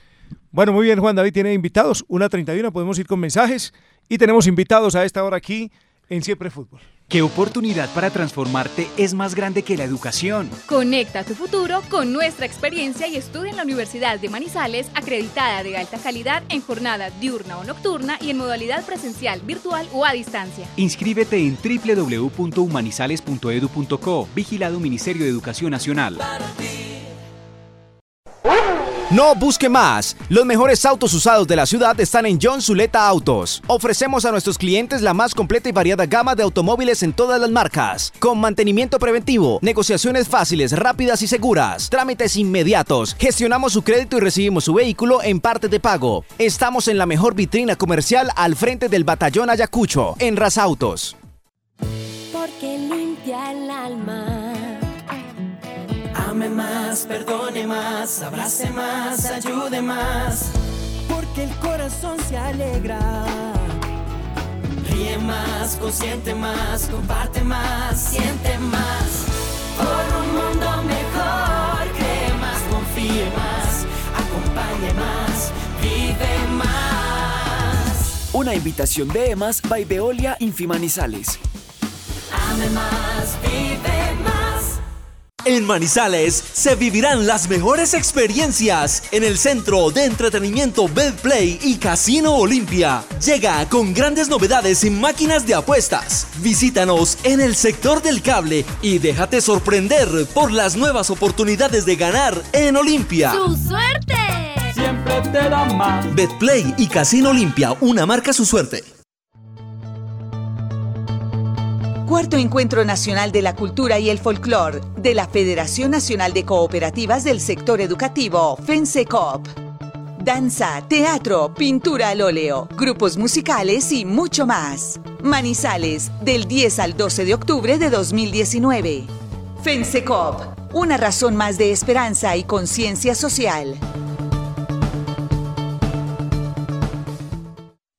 Bueno, muy bien, Juan David tiene invitados, una 31, podemos ir con mensajes y tenemos invitados a esta hora aquí en Siempre Fútbol. ¿Qué oportunidad para transformarte es más grande que la educación? Conecta tu futuro con nuestra experiencia y estudia en la Universidad de Manizales, acreditada de alta calidad en jornada diurna o nocturna y en modalidad presencial, virtual o a distancia. Inscríbete en www.humanizales.edu.co, vigilado Ministerio de Educación Nacional. No busque más. Los mejores autos usados de la ciudad están en John Zuleta Autos. Ofrecemos a nuestros clientes la más completa y variada gama de automóviles en todas las marcas, con mantenimiento preventivo, negociaciones fáciles, rápidas y seguras, trámites inmediatos. Gestionamos su crédito y recibimos su vehículo en parte de pago. Estamos en la mejor vitrina comercial al frente del batallón Ayacucho, en Ras Autos. porque limpia el alma. Ame más, perdone más, abrace más, ayude más. Porque el corazón se alegra. Ríe más, consiente más, comparte más, siente más. Por un mundo mejor, cree más, confíe más, acompañe más, vive más. Una invitación de EMAS by Veolia Infimanizales. Ame más, vive más. En Manizales se vivirán las mejores experiencias en el centro de entretenimiento Betplay y Casino Olimpia. Llega con grandes novedades en máquinas de apuestas. Visítanos en el sector del cable y déjate sorprender por las nuevas oportunidades de ganar en Olimpia. ¡Su suerte! Siempre te da más. Betplay y Casino Olimpia, una marca su suerte. Cuarto Encuentro Nacional de la Cultura y el Folclor de la Federación Nacional de Cooperativas del Sector Educativo, FENSECOP. danza, teatro, pintura al óleo, grupos musicales y mucho más. Manizales, del 10 al 12 de octubre de 2019. FENSECOP, una razón más de esperanza y conciencia social.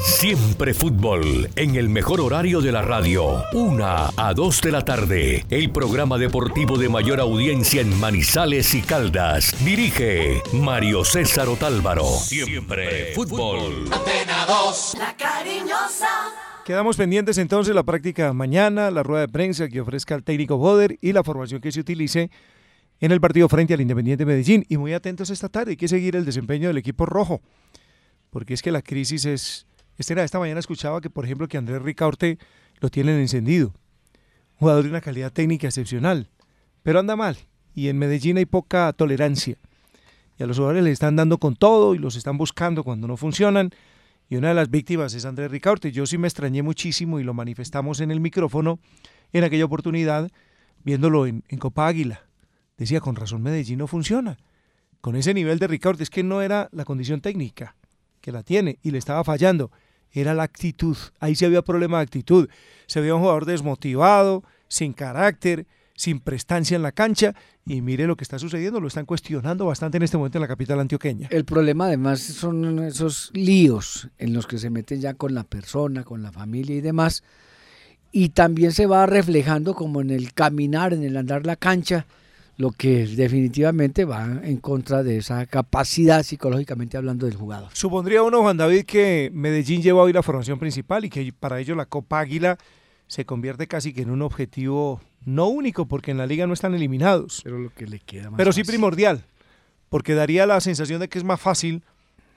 Siempre fútbol, en el mejor horario de la radio, una a 2 de la tarde, el programa deportivo de mayor audiencia en Manizales y Caldas. Dirige Mario César Otálvaro. Siempre fútbol. Antena 2, la cariñosa. Quedamos pendientes entonces la práctica mañana, la rueda de prensa que ofrezca el técnico Boder y la formación que se utilice en el partido frente al Independiente Medellín. Y muy atentos esta tarde, hay que seguir el desempeño del equipo rojo, porque es que la crisis es esta, esta mañana escuchaba que, por ejemplo, que Andrés Ricaurte lo tienen encendido. Jugador de una calidad técnica excepcional, pero anda mal. Y en Medellín hay poca tolerancia. Y a los jugadores les están dando con todo y los están buscando cuando no funcionan. Y una de las víctimas es Andrés Ricaurte. Yo sí me extrañé muchísimo y lo manifestamos en el micrófono en aquella oportunidad, viéndolo en, en Copa Águila. Decía, con razón Medellín no funciona. Con ese nivel de Ricaurte, es que no era la condición técnica, que la tiene, y le estaba fallando era la actitud. Ahí sí había problema de actitud. Se veía un jugador desmotivado, sin carácter, sin prestancia en la cancha. Y mire lo que está sucediendo, lo están cuestionando bastante en este momento en la capital antioqueña. El problema además son esos líos en los que se meten ya con la persona, con la familia y demás. Y también se va reflejando como en el caminar, en el andar la cancha lo que definitivamente va en contra de esa capacidad psicológicamente hablando del jugador. Supondría uno, Juan David, que Medellín lleva hoy la formación principal y que para ello la Copa Águila se convierte casi que en un objetivo no único, porque en la liga no están eliminados. Pero lo que le queda más Pero sí fácil. primordial, porque daría la sensación de que es más fácil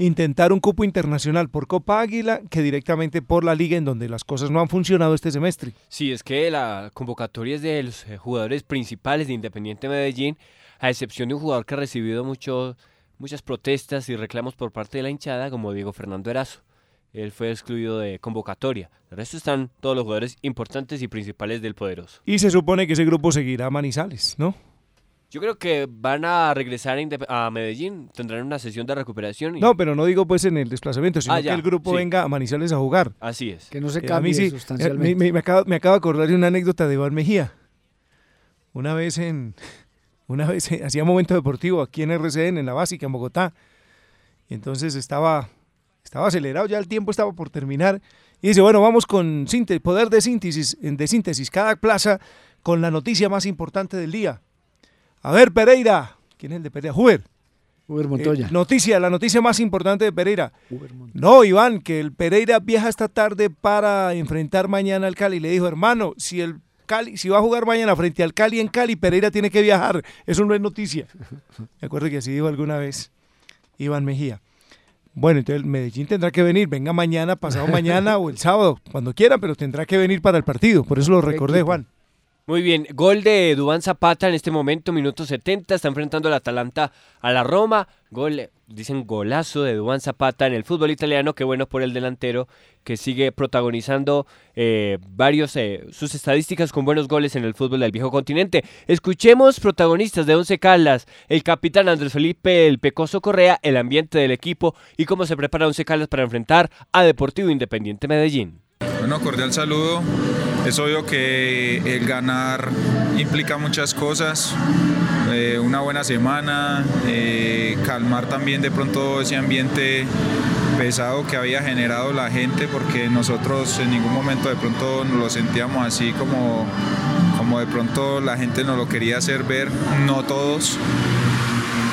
intentar un cupo internacional por Copa Águila que directamente por la liga en donde las cosas no han funcionado este semestre. Sí, es que la convocatoria es de los eh, jugadores principales de Independiente Medellín, a excepción de un jugador que ha recibido muchas protestas y reclamos por parte de la hinchada, como Diego Fernando Erazo. Él fue excluido de convocatoria. El resto están todos los jugadores importantes y principales del Poderoso. Y se supone que ese grupo seguirá a Manizales, ¿no? Yo creo que van a regresar a, Medellín, tendrán una sesión de recuperación. Y... No, pero no digo pues en el desplazamiento, sino Ah, que el grupo sí. venga a Manizales a jugar. Así es. Que no se Eh, a cambie mí sí, sustancialmente. Me, me, me acabo, me acabo de acordar de una anécdota de Iván Mejía. Una vez en, [LAUGHS] una vez eh, hacía momento deportivo aquí en RCN, en la básica, en Bogotá. Y entonces estaba, estaba acelerado, ya el tiempo estaba por terminar. Y dice, bueno, vamos con síntesis, poder de síntesis, de síntesis, cada plaza con la noticia más importante del día. A ver, Pereira. ¿Quién es el de Pereira? Huber. Huber Montoya. Eh, noticia, la noticia más importante de Pereira. No, Iván, que el Pereira viaja esta tarde para enfrentar mañana al Cali. Le dijo, hermano, si el Cali, si va a jugar mañana frente al Cali en Cali, Pereira tiene que viajar. Eso no es noticia. [LAUGHS] Me acuerdo que así dijo alguna vez Iván Mejía. Bueno, entonces Medellín tendrá que venir, venga mañana, pasado mañana o el sábado, cuando quiera, pero tendrá que venir para el partido. Por eso lo recordé, Juan. Muy bien, gol de Dubán Zapata en este momento, minuto 70, está enfrentando al Atalanta a la Roma. Gol, dicen golazo de Dubán Zapata en el fútbol italiano, qué bueno por el delantero que sigue protagonizando eh, varios eh, sus estadísticas con buenos goles en el fútbol del viejo continente. Escuchemos protagonistas de Once Caldas, el capitán Andrés Felipe El Pecoso Correa, el ambiente del equipo y cómo se prepara Once Caldas para enfrentar a Deportivo Independiente Medellín. Bueno, cordial saludo. Es obvio que el ganar implica muchas cosas. Eh, una buena semana, eh, calmar también de pronto ese ambiente pesado que había generado la gente, porque nosotros en ningún momento de pronto nos lo sentíamos así como, como de pronto la gente nos lo quería hacer ver, no todos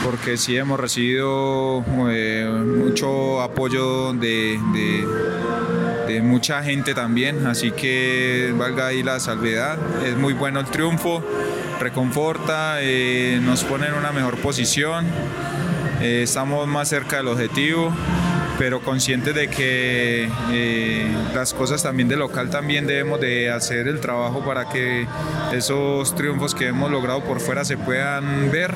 porque sí hemos recibido eh, mucho apoyo de, mucha gente también, así que valga ahí la salvedad. Es muy bueno el triunfo, reconforta, eh, nos pone en una mejor posición, eh, estamos más cerca del objetivo pero conscientes de que las cosas también de local también debemos de hacer el trabajo para que esos triunfos que hemos logrado por fuera se puedan ver.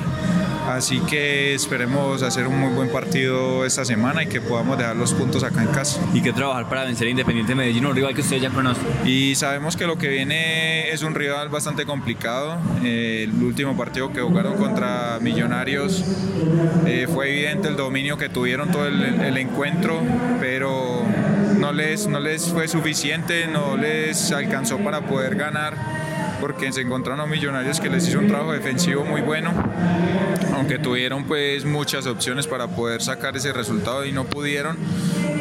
Así que esperemos hacer un muy buen partido esta semana y que podamos dejar los puntos acá en casa. Y que trabajar para vencer a Independiente Medellín, un rival que ustedes ya conocen. Y sabemos que lo que viene es un rival bastante complicado. Eh, el último partido que jugaron contra Millonarios eh, fue evidente el dominio que tuvieron todo el, el encuentro, pero no les, no les fue suficiente, no les alcanzó para poder ganar porque se encontraron Millonarios que les hizo un trabajo defensivo muy bueno, aunque tuvieron pues muchas opciones para poder sacar ese resultado y no pudieron.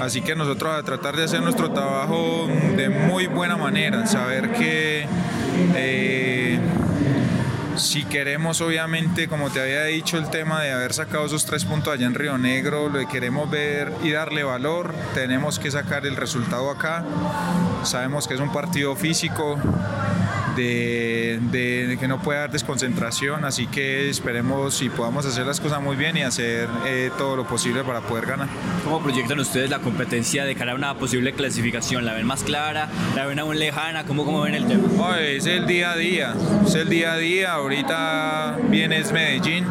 Así que nosotros a tratar de hacer nuestro trabajo de muy buena manera, saber que eh, si queremos, obviamente, como te había dicho, el tema de haber sacado esos tres puntos allá en Río Negro, lo que queremos ver y darle valor, tenemos que sacar el resultado acá. Sabemos que es un partido físico, de, de, que no puede haber desconcentración, así que esperemos si podamos hacer las cosas muy bien y hacer eh, todo lo posible para poder ganar. ¿Cómo proyectan ustedes la competencia de cara a una posible clasificación? ¿La ven más clara? ¿La ven aún lejana? ¿Cómo, cómo ven el tema? Oh, es el día a día, es el día a día, ahorita viene es Medellín,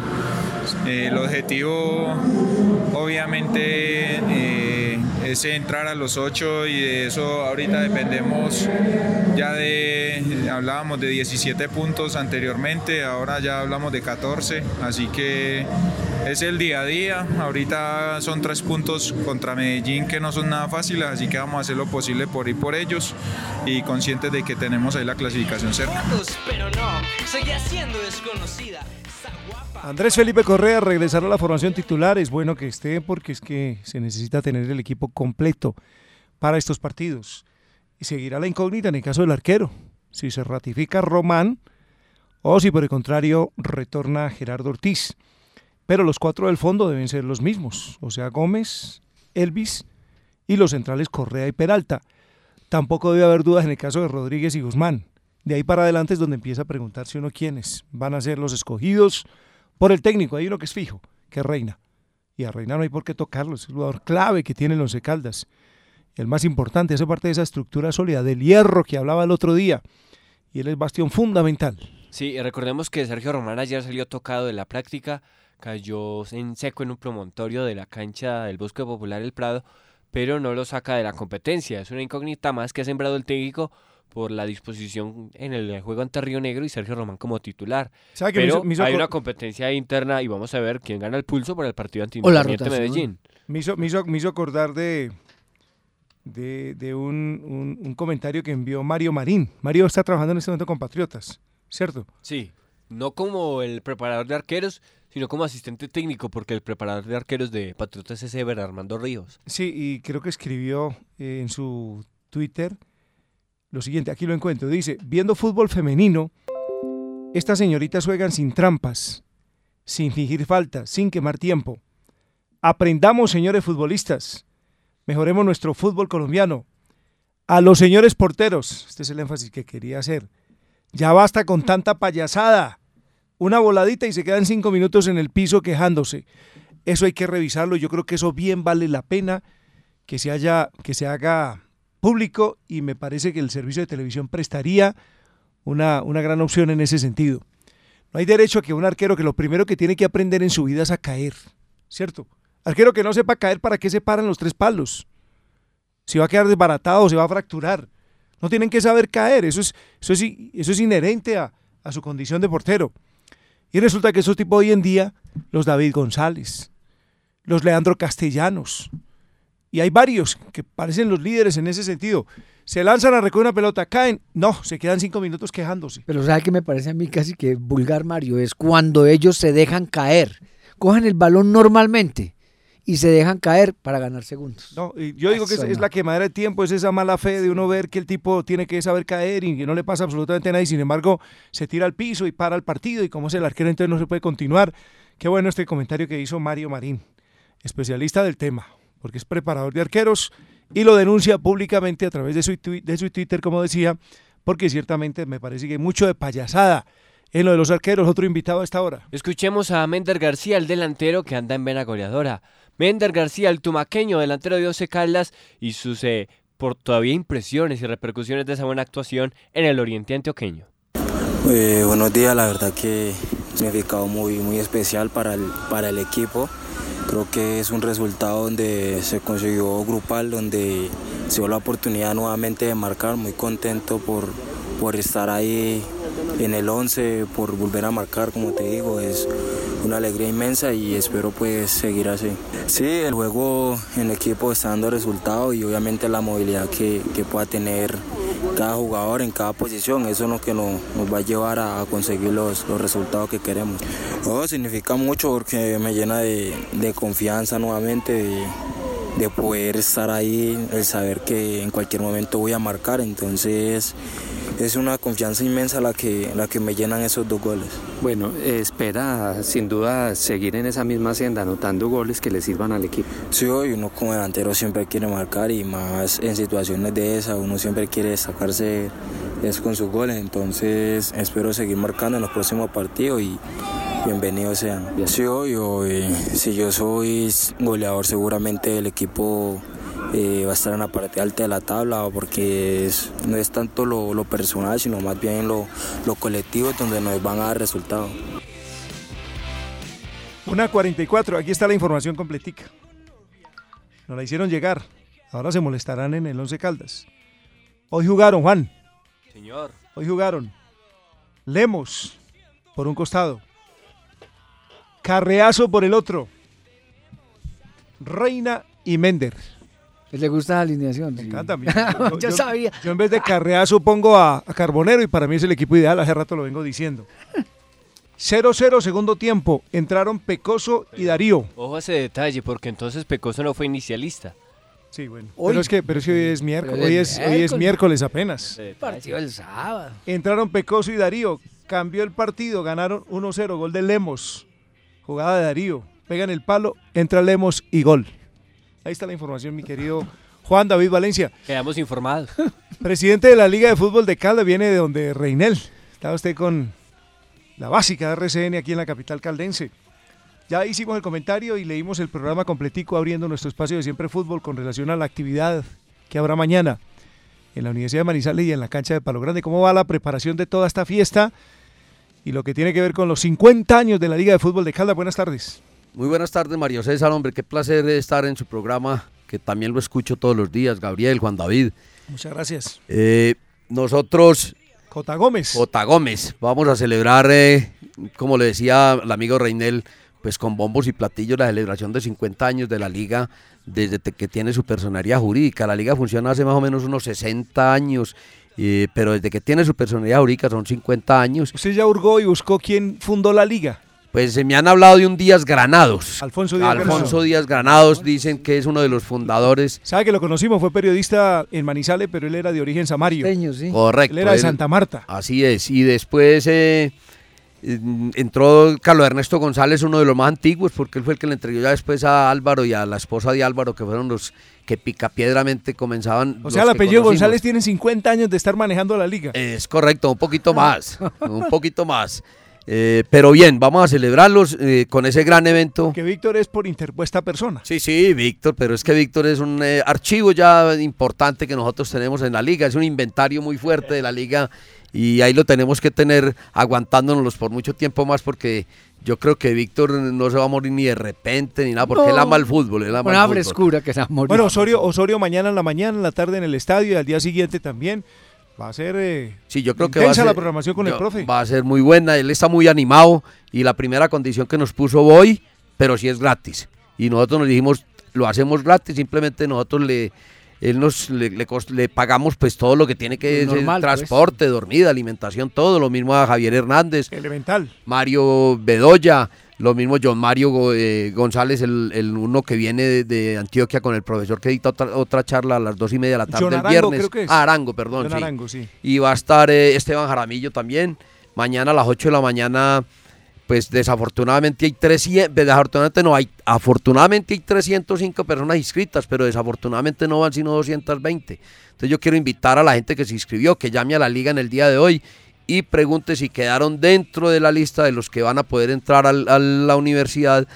eh, el objetivo obviamente... Eh, es entrar a los ocho y de eso ahorita dependemos ya de, hablábamos de 17 puntos anteriormente, ahora ya hablamos de 14, así que es el día a día, ahorita son tres puntos contra Medellín que no son nada fáciles, así que vamos a hacer lo posible por ir por ellos y conscientes de que tenemos ahí la clasificación cerca. Pero no, seguía siendo desconocida. Andrés Felipe Correa regresará a la formación titular. Es bueno que esté porque es que se necesita tener el equipo completo para estos partidos. Y seguirá la incógnita en el caso del arquero. Si se ratifica Román o si por el contrario retorna Gerardo Ortiz. Pero los cuatro del fondo deben ser los mismos. O sea, Gómez, Elvis y los centrales Correa y Peralta. Tampoco debe haber dudas en el caso de Rodríguez y Guzmán. De ahí para adelante es donde empieza a preguntarse uno quiénes van a ser los escogidos por el técnico. Hay uno que es fijo, que Reina. Y a Reina no hay por qué tocarlo, es el jugador clave que tiene los Caldas. El más importante, hace parte de esa estructura sólida, del hierro que hablaba el otro día. Y él es bastión fundamental. Sí, recordemos que Sergio Román ayer salió tocado de la práctica, cayó en seco en un promontorio de la cancha del Bosque Popular El Prado, pero no lo saca de la competencia. Es una incógnita más que ha sembrado el técnico por la disposición en el juego ante Río Negro y Sergio Román como titular. Pero hay una competencia interna y vamos a ver quién gana el pulso para el partido ante Independiente Medellín. Me hizo, me, hizo, acordar de, de, un, un, comentario que envió Mario Marín. Mario está trabajando en este momento con Patriotas, ¿cierto? Sí, no como el preparador de arqueros, sino como asistente técnico, porque el preparador de arqueros de Patriotas es Ever Armando Ríos. Sí, y creo que escribió eh, en su Twitter lo siguiente, aquí lo encuentro, dice, viendo fútbol femenino, estas señoritas juegan sin trampas, sin fingir falta, sin quemar tiempo. Aprendamos, señores futbolistas, mejoremos nuestro fútbol colombiano. A los señores porteros, este es el énfasis que quería hacer, ya basta con tanta payasada. Una voladita y se quedan cinco minutos en el piso quejándose. Eso hay que revisarlo. Yo creo que eso bien vale la pena que se haya, que se haga público y me parece que el servicio de televisión prestaría una, una gran opción en ese sentido. No hay derecho a que un arquero que lo primero que tiene que aprender en su vida es a caer, ¿cierto? Arquero que no sepa caer, ¿para qué se paran los tres palos? Si va a quedar desbaratado, se va a fracturar. No tienen que saber caer, eso es, eso es, eso es inherente a, a su condición de portero. Y resulta que esos tipos hoy en día, los David González, los Leandro Castellanos, y hay varios que parecen los líderes en ese sentido. Se lanzan a recoger una pelota, caen, no, se quedan cinco minutos quejándose. Pero ¿sabe qué me parece a mí casi que vulgar, Mario? Es cuando ellos se dejan caer, cojan el balón normalmente y se dejan caer para ganar segundos. No, yo digo que es, la quemadera de tiempo, es esa mala fe de uno ver que el tipo tiene que saber caer y que no le pasa absolutamente nada y sin embargo se tira al piso y para el partido y como es el arquero entonces no se puede continuar. Qué bueno este comentario que hizo Mario Marín, especialista del tema porque es preparador de arqueros y lo denuncia públicamente a través de su, de su Twitter, como decía, porque ciertamente me parece que hay mucho de payasada en lo de los arqueros. Otro invitado a esta hora. Escuchemos a Mender García, el delantero que anda en vena goleadora. Mender García, el tumaqueño, delantero de Once Caldas, y sus eh, por todavía impresiones y repercusiones de esa buena actuación en el oriente antioqueño. Eh, buenos días, la verdad que significado muy, muy especial para el, para el equipo. Creo que es un resultado donde se consiguió grupal, donde se dio la oportunidad nuevamente de marcar. Muy contento por, por estar ahí en el 11, por volver a marcar, como te digo. Es una alegría inmensa y espero pues seguir así. Sí, el juego en equipo está dando resultados y obviamente la movilidad que, que pueda tener cada jugador en cada posición, eso es lo que nos, va a llevar a, conseguir los, resultados que queremos. Oh, significa mucho porque me llena de, de confianza nuevamente, de, de, poder estar ahí, el saber que en cualquier momento voy a marcar, entonces es una confianza inmensa la que, la que me llenan esos dos goles. Bueno, espera sin duda seguir en esa misma senda, anotando goles que le sirvan al equipo. Sí, hoy uno como delantero siempre quiere marcar y más en situaciones de esa, uno siempre quiere destacarse es con sus goles, entonces espero seguir marcando en los próximos partidos y bienvenidos sean. Sí, hoy, si yo soy goleador seguramente el equipo eh, va a estar en la parte alta de la tabla porque no es tanto lo, lo, personal, sino más bien lo, lo colectivo donde nos van a dar resultados. Una 44, aquí está la información completica. Nos la hicieron llegar. Ahora se molestarán en el 11 Caldas. Hoy jugaron, Juan. Señor. Hoy jugaron Lemos por un costado. Carreazo por el otro. Reina y Mender. ¿Le gusta la alineación? Me encanta. [LAUGHS] Yo, yo, sabía. Yo en vez de Carreazo pongo a, a, Carbonero y para mí es el equipo ideal. Hace rato lo vengo diciendo. 0-0 segundo tiempo. Entraron Pecoso y Darío. Ojo a ese detalle, porque entonces Pecoso no fue inicialista. Sí, bueno. Hoy, pero, es que, pero es que hoy es miércoles. Hoy es, hoy es miércoles apenas. Partido el sábado. Entraron Pecoso y Darío. Cambió el partido. Ganaron 1-0. Gol de Lemos. Jugada de Darío. Pegan el palo. Entra Lemos y gol. Ahí está la información, mi querido Juan David Valencia. Quedamos informados. Presidente de la Liga de Fútbol de Calda, viene de donde Reinel. Estaba usted con la básica de RCN aquí en la capital caldense. Ya hicimos el comentario y leímos el programa completico abriendo nuestro espacio de Siempre Fútbol con relación a la actividad que habrá mañana en la Universidad de Manizales y en la cancha de Palo Grande. ¿Cómo va la preparación de toda esta fiesta? Y lo que tiene que ver con los 50 años de la Liga de Fútbol de Calda. Buenas tardes. Muy buenas tardes, Mario César, hombre, qué placer estar en su programa, que también lo escucho todos los días, Gabriel, Juan David. Muchas gracias. Eh, nosotros... Cota Gómez. Cota Gómez, vamos a celebrar, eh, como le decía el amigo Reinel, pues con bombos y platillos la celebración de 50 años de la liga desde que tiene su personalidad jurídica. La liga funciona hace más o menos unos 60 años. Eh, pero desde que tiene su personalidad jurídica son 50 años. ¿Usted ya hurgó y buscó quién fundó la liga? Pues se me han hablado de un Díaz Granados. Alfonso Díaz Alfonso Granados. Díaz Granados dicen que es uno de los fundadores. ¿Sabe que lo conocimos? Fue periodista en Manizales, pero él era de origen samario. Peño, sí. Correcto. Él era de Santa Marta. Así es. Y después eh, entró Carlos Ernesto González, uno de los más antiguos, porque él fue el que le entregó ya después a Álvaro y a la esposa de Álvaro, que fueron los que picapiedramente comenzaban. O sea, el apellido González tiene 50 años de estar manejando la liga. Es correcto, un poquito [LAUGHS] más. un poquito más. Eh, pero bien, vamos a celebrarlos eh, con ese gran evento. Que Víctor es por interpuesta persona. Sí, sí, Víctor, pero es que Víctor es un eh, archivo ya importante que nosotros tenemos en la liga, es un inventario muy fuerte de la liga y ahí lo tenemos que tener aguantándonos por mucho tiempo más porque yo creo que Víctor no se va a morir ni de repente ni nada porque No. él ama el fútbol. Él ama Una el fútbol. frescura que se va a morir. Bueno, Osorio, Osorio mañana en la mañana, en la tarde en el estadio y al día siguiente también. Va a ser eh, Sí, yo creo que va a ser, la programación con el profe. Va a ser muy buena, él está muy animado y la primera condición que nos puso voy, pero sí es gratis. Y nosotros nos dijimos, lo hacemos gratis, simplemente nosotros le él nos le, le cos- le pagamos pues todo lo que tiene que normal, ser pues. transporte, dormida, alimentación, todo, lo mismo a Javier Hernández, Elemental. Mario Bedoya, lo mismo John Mario eh, González, el, el uno que viene de, de Antioquia con el profesor que dicta otra, otra charla a las dos y media de la tarde John el Arango, viernes. creo que es. Ah, Arango, perdón. John sí. Arango, sí. Y va a estar eh, Esteban Jaramillo también. Mañana a las 8 de la mañana, pues desafortunadamente hay 300, desafortunadamente no hay, afortunadamente hay 305 personas inscritas, pero desafortunadamente no van sino 220. Entonces yo quiero invitar a la gente que se inscribió, que llame a la liga en el día de hoy y pregunte si quedaron dentro de la lista de los que van a poder entrar al- a la universidad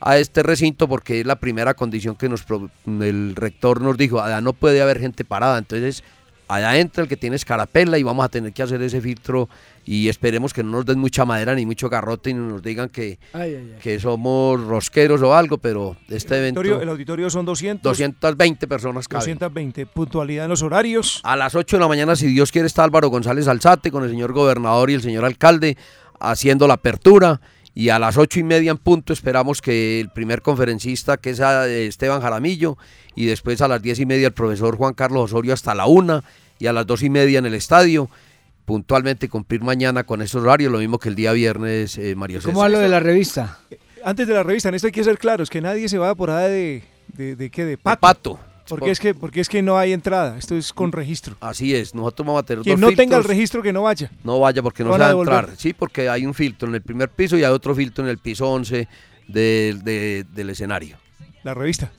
a este recinto porque es la primera condición que nos el rector nos dijo, allá no puede haber gente parada, entonces allá entra el que tiene escarapela y vamos a tener que hacer ese filtro y esperemos que no nos den mucha madera ni mucho garrote y no nos digan que, Ay, ay, ay. que somos rosqueros o algo, pero este evento... Auditorio- el auditorio son 200. 220 personas caben. 220. Puntualidad en los horarios. A las 8 de la mañana, si Dios quiere, está Álvaro González Alzate con el señor gobernador y el señor alcalde haciendo la apertura. Y a las ocho y media en punto esperamos que el primer conferencista, que es ah, Esteban Jaramillo, y después a las diez y media el profesor Juan Carlos Osorio hasta la una, y a las dos y media en el estadio, puntualmente cumplir mañana con esos horarios, lo mismo que el día viernes, eh, Mario César. ¿Cómo va lo de la revista? Antes de la revista, en esto hay que ser claros, que nadie se va por ahí de, de, de qué, de pato. pato. Porque es, que, porque es que no hay entrada, esto es con registro. Así es, nosotros vamos a tener Quien dos no tenga el registro que no vaya. No vaya porque no se va a entrar. Sí, porque hay un filtro en el primer piso y hay otro filtro en el piso 11 del- de- del escenario. La revista.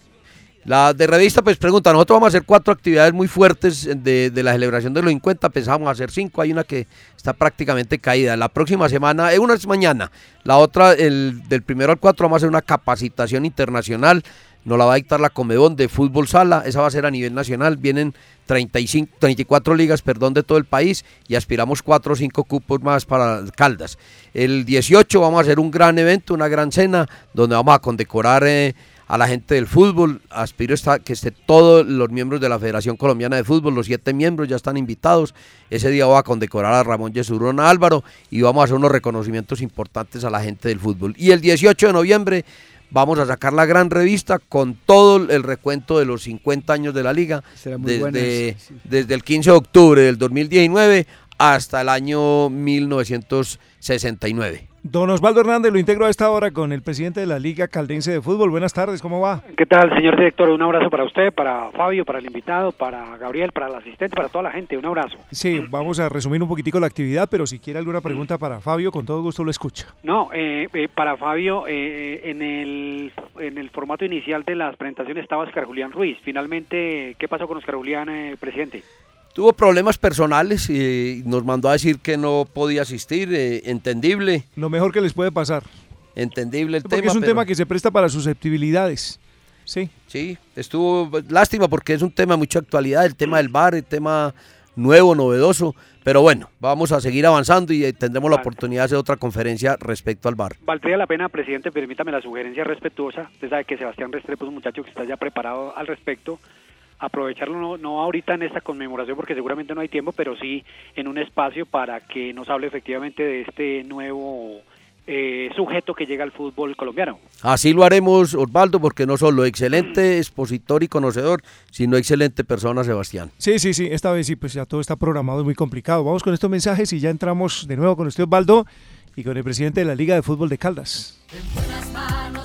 La de revista, pues pregunta, nosotros vamos a hacer cuatro actividades muy fuertes de, de la celebración de los 50, pensábamos hacer cinco, hay una que está prácticamente caída. La próxima semana, eh, una es mañana, la otra, el del primero al cuatro, vamos a hacer una capacitación internacional, nos la va a dictar la Comebón de fútbol sala, esa va a ser a nivel nacional, vienen 35, 34 ligas, perdón, de todo el país y aspiramos cuatro o cinco cupos más para Caldas. El 18 vamos a hacer un gran evento, una gran cena, donde vamos a condecorar... eh, a la gente del fútbol. Aspiro está, que esté todos los miembros de la Federación Colombiana de Fútbol, los siete miembros ya están invitados. Ese día voy a condecorar a Ramón Yesurona Álvaro y vamos a hacer unos reconocimientos importantes a la gente del fútbol. Y el 18 de noviembre vamos a sacar la gran revista con todo el recuento de los 50 años de la liga, Será muy buena desde, sí. desde el 15 de octubre del 2019 hasta el año 1969. Don Osvaldo Hernández lo integro a esta hora con el presidente de la Liga Caldense de Fútbol. Buenas tardes, ¿cómo va? ¿Qué tal, señor director? Un abrazo para usted, para Fabio, para el invitado, para Gabriel, para el asistente, para toda la gente. Un abrazo. Sí, vamos a resumir un poquitico la actividad, pero si quiere alguna pregunta para Fabio, con todo gusto lo escucha. No, eh, eh, para Fabio, eh, en, el, en el formato inicial de las presentaciones estaba Oscar Julián Ruiz. Finalmente, ¿qué pasó con Oscar Julián, eh, presidente? Tuvo problemas personales y nos mandó a decir que no podía asistir, eh, entendible. Lo mejor que les puede pasar. Entendible el Porque tema. es un pero- tema que se presta para susceptibilidades. Sí. Sí, estuvo lástima porque es un tema de mucha actualidad, el tema del bar, el tema nuevo, novedoso. Pero bueno, vamos a seguir avanzando y eh, tendremos la oportunidad de hacer otra conferencia respecto al bar. Valdría la pena, presidente, permítame la sugerencia respetuosa. Usted sabe que Sebastián Restrepo es un muchacho que está ya preparado al respecto. Aprovecharlo no, no ahorita en esta conmemoración porque seguramente no hay tiempo, pero sí en un espacio para que nos hable efectivamente de este nuevo eh, sujeto que llega al fútbol colombiano. Así lo haremos, Osvaldo, porque no solo excelente expositor y conocedor, sino excelente persona, Sebastián. Sí, sí, sí, esta vez sí, pues ya todo está programado, es muy complicado. Vamos con estos mensajes y ya entramos de nuevo con usted, Osvaldo, y con el presidente de la Liga de Fútbol de Caldas. buenas manos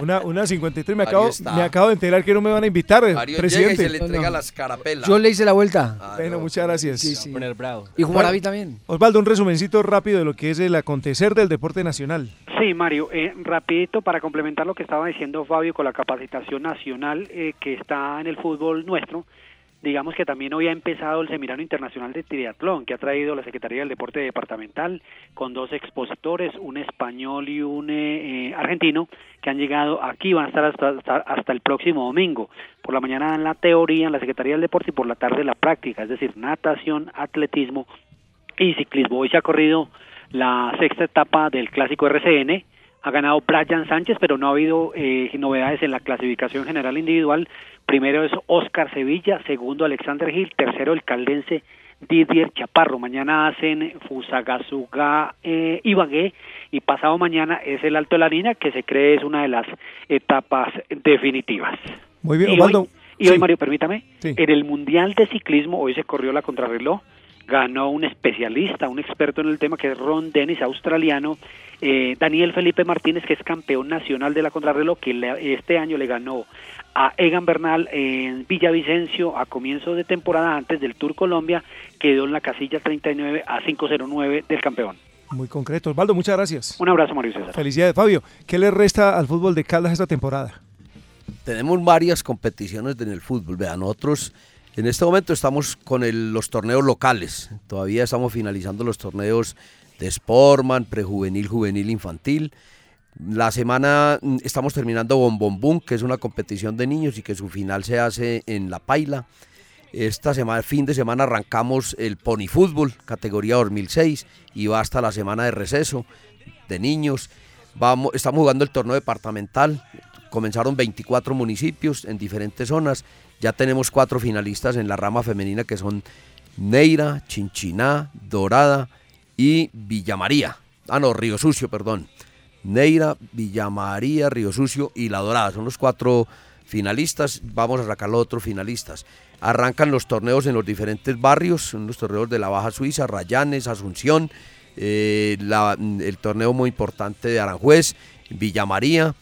Una, una 53, me acabo, me acabo de enterar que no me van a invitar, Mario presidente. llega y se le entrega las carapelas. Yo le hice la vuelta. Bueno, muchas gracias. Sí, sí. Poner bravo. Y Jumaraví también. Osvaldo, un resumencito rápido de lo que es el acontecer del deporte nacional. Sí, Mario, eh, rapidito para complementar lo que estaba diciendo Fabio con la capacitación nacional eh, que está en el fútbol nuestro. Digamos que también hoy ha empezado el Seminario Internacional de Triatlón que ha traído la Secretaría del Deporte Departamental con dos expositores, un español y un eh, eh, argentino, que han llegado aquí, van a estar hasta, hasta, hasta el próximo domingo. Por la mañana dan la teoría en la Secretaría del Deporte y por la tarde la práctica, es decir, natación, atletismo y ciclismo. Hoy se ha corrido la sexta etapa del Clásico RCN. Ha ganado Brian Sánchez, pero no ha habido eh, novedades en la clasificación general individual. Primero es Oscar Sevilla, segundo Alexander Gil, tercero el caldense Didier Chaparro. Mañana hacen Fusagasugá eh, Ibagué y pasado mañana es el Alto de la Línea, que se cree es una de las etapas definitivas. Muy bien, Y Osvaldo. hoy, y hoy. Mario, permítame, Sí. en el Mundial de Ciclismo, hoy se corrió la contrarreloj, ganó un especialista, un experto en el tema, que es Ron Dennis, australiano, eh, Daniel Felipe Martínez, que es campeón nacional de la contrarreloj, que le- este año le ganó a Egan Bernal en Villavicencio a comienzo de temporada antes del Tour Colombia, quedó en la casilla 39 a 509 del campeón. Muy concreto. Osvaldo, muchas gracias. Un abrazo, Mario César. Felicidades, Fabio. ¿Qué le resta al fútbol de Caldas esta temporada? Tenemos varias competiciones en el fútbol. Vea, nosotros en este momento estamos con los torneos locales. Todavía estamos finalizando los torneos de Sportman, prejuvenil, juvenil, infantil. La semana mm, estamos terminando Bombombum, que es una competición de niños y que su final se hace en La Paila. Esta semana, fin de semana arrancamos el Pony Fútbol, categoría 2006, y va hasta la semana de receso de niños. Vamos, estamos jugando el torneo departamental. Comenzaron 24 municipios en diferentes zonas. Ya tenemos cuatro finalistas en la rama femenina que son Neira, Chinchiná, Dorada y Villamaría. Ah, no, Río Sucio, perdón. Neira, Villamaría, Río Sucio y La Dorada. Son los cuatro finalistas. Vamos a sacar los otros finalistas. Arrancan los torneos en los diferentes barrios. Son los torneos de la Baja Suiza, Rayanes, Asunción. eh, el torneo muy importante de Aranjuez, Villa María.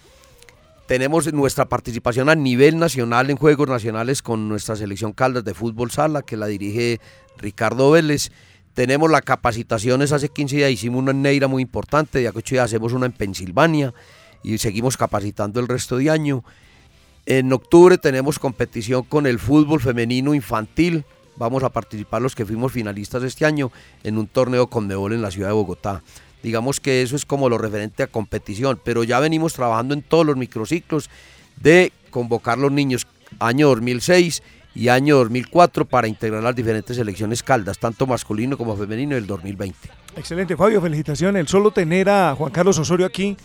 Tenemos nuestra participación a nivel nacional en Juegos Nacionales con nuestra selección Caldas de Fútbol Sala, que la dirige Ricardo Vélez. Tenemos las capacitaciones, hace 15 días hicimos una en Neira muy importante, de aquí días hacemos una en Pensilvania y seguimos capacitando el resto de año. En octubre tenemos competición con el fútbol femenino infantil. Vamos a participar los que fuimos finalistas este año en un torneo con Nebol en la ciudad de Bogotá. Digamos que eso es como lo referente a competición, pero ya venimos trabajando en todos los microciclos de convocar los niños año 2006 y año 2004 para integrar las diferentes selecciones caldas, tanto masculino como femenino del 2020. Excelente, Fabio, felicitaciones. El solo tener a Juan Carlos Osorio aquí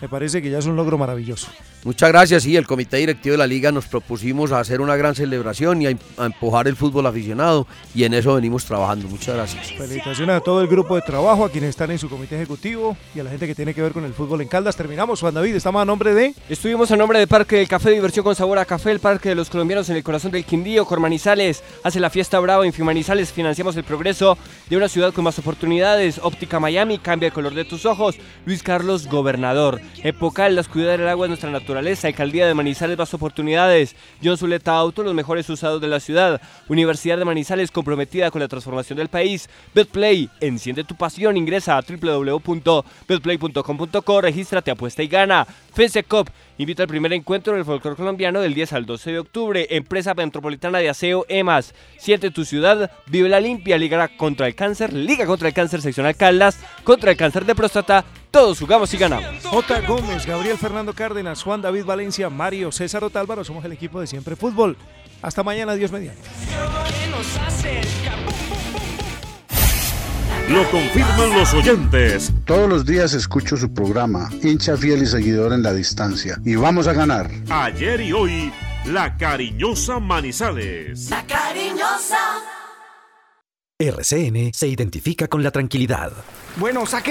me parece que ya es un logro maravilloso. Muchas gracias. Sí, el comité directivo de la liga nos propusimos a hacer una gran celebración y a, a empujar el fútbol aficionado y en eso venimos trabajando. Muchas gracias. Felicitaciones a todo el grupo de trabajo, a quienes están en su comité ejecutivo y a la gente que tiene que ver con el fútbol en Caldas. Terminamos, Juan David, estamos a nombre de... Estuvimos a nombre del Parque del Café, diversión con sabor a café, el Parque de los Colombianos en el corazón del Quindío, Cormanizales, hace la fiesta brava, en Fimanizales financiamos el progreso de una ciudad con más oportunidades, Óptica Miami, cambia el color de tus ojos, Luis Carlos, gobernador, Epocal, las cuidar el agua es nuestra naturaleza, Alcaldía de Manizales, más oportunidades, John Zuleta Auto, los mejores usados de la ciudad, Universidad de Manizales comprometida con la transformación del país, BetPlay, enciende tu pasión, ingresa a www.betplay.com.co, regístrate, apuesta y gana, FENSECOP, invita al primer encuentro del folclore colombiano del 10 al 12 de octubre, Empresa Metropolitana de Aseo EMAS, siente tu ciudad, vive la limpia, Liga contra el cáncer, Liga contra el cáncer seccional Caldas, contra el cáncer de próstata, todos jugamos y ganamos. J. Gómez, Gabriel Fernando Cárdenas, Juan David Valencia, Mario César Otálvaro, somos el equipo de Siempre Fútbol. Hasta mañana, Dios mediante. Lo confirman los oyentes. Todos los días escucho su programa, hincha fiel y seguidor en la distancia. Y vamos a ganar. Ayer y hoy, la cariñosa Manizales. La cariñosa. RCN se identifica con la tranquilidad. Bueno, saquen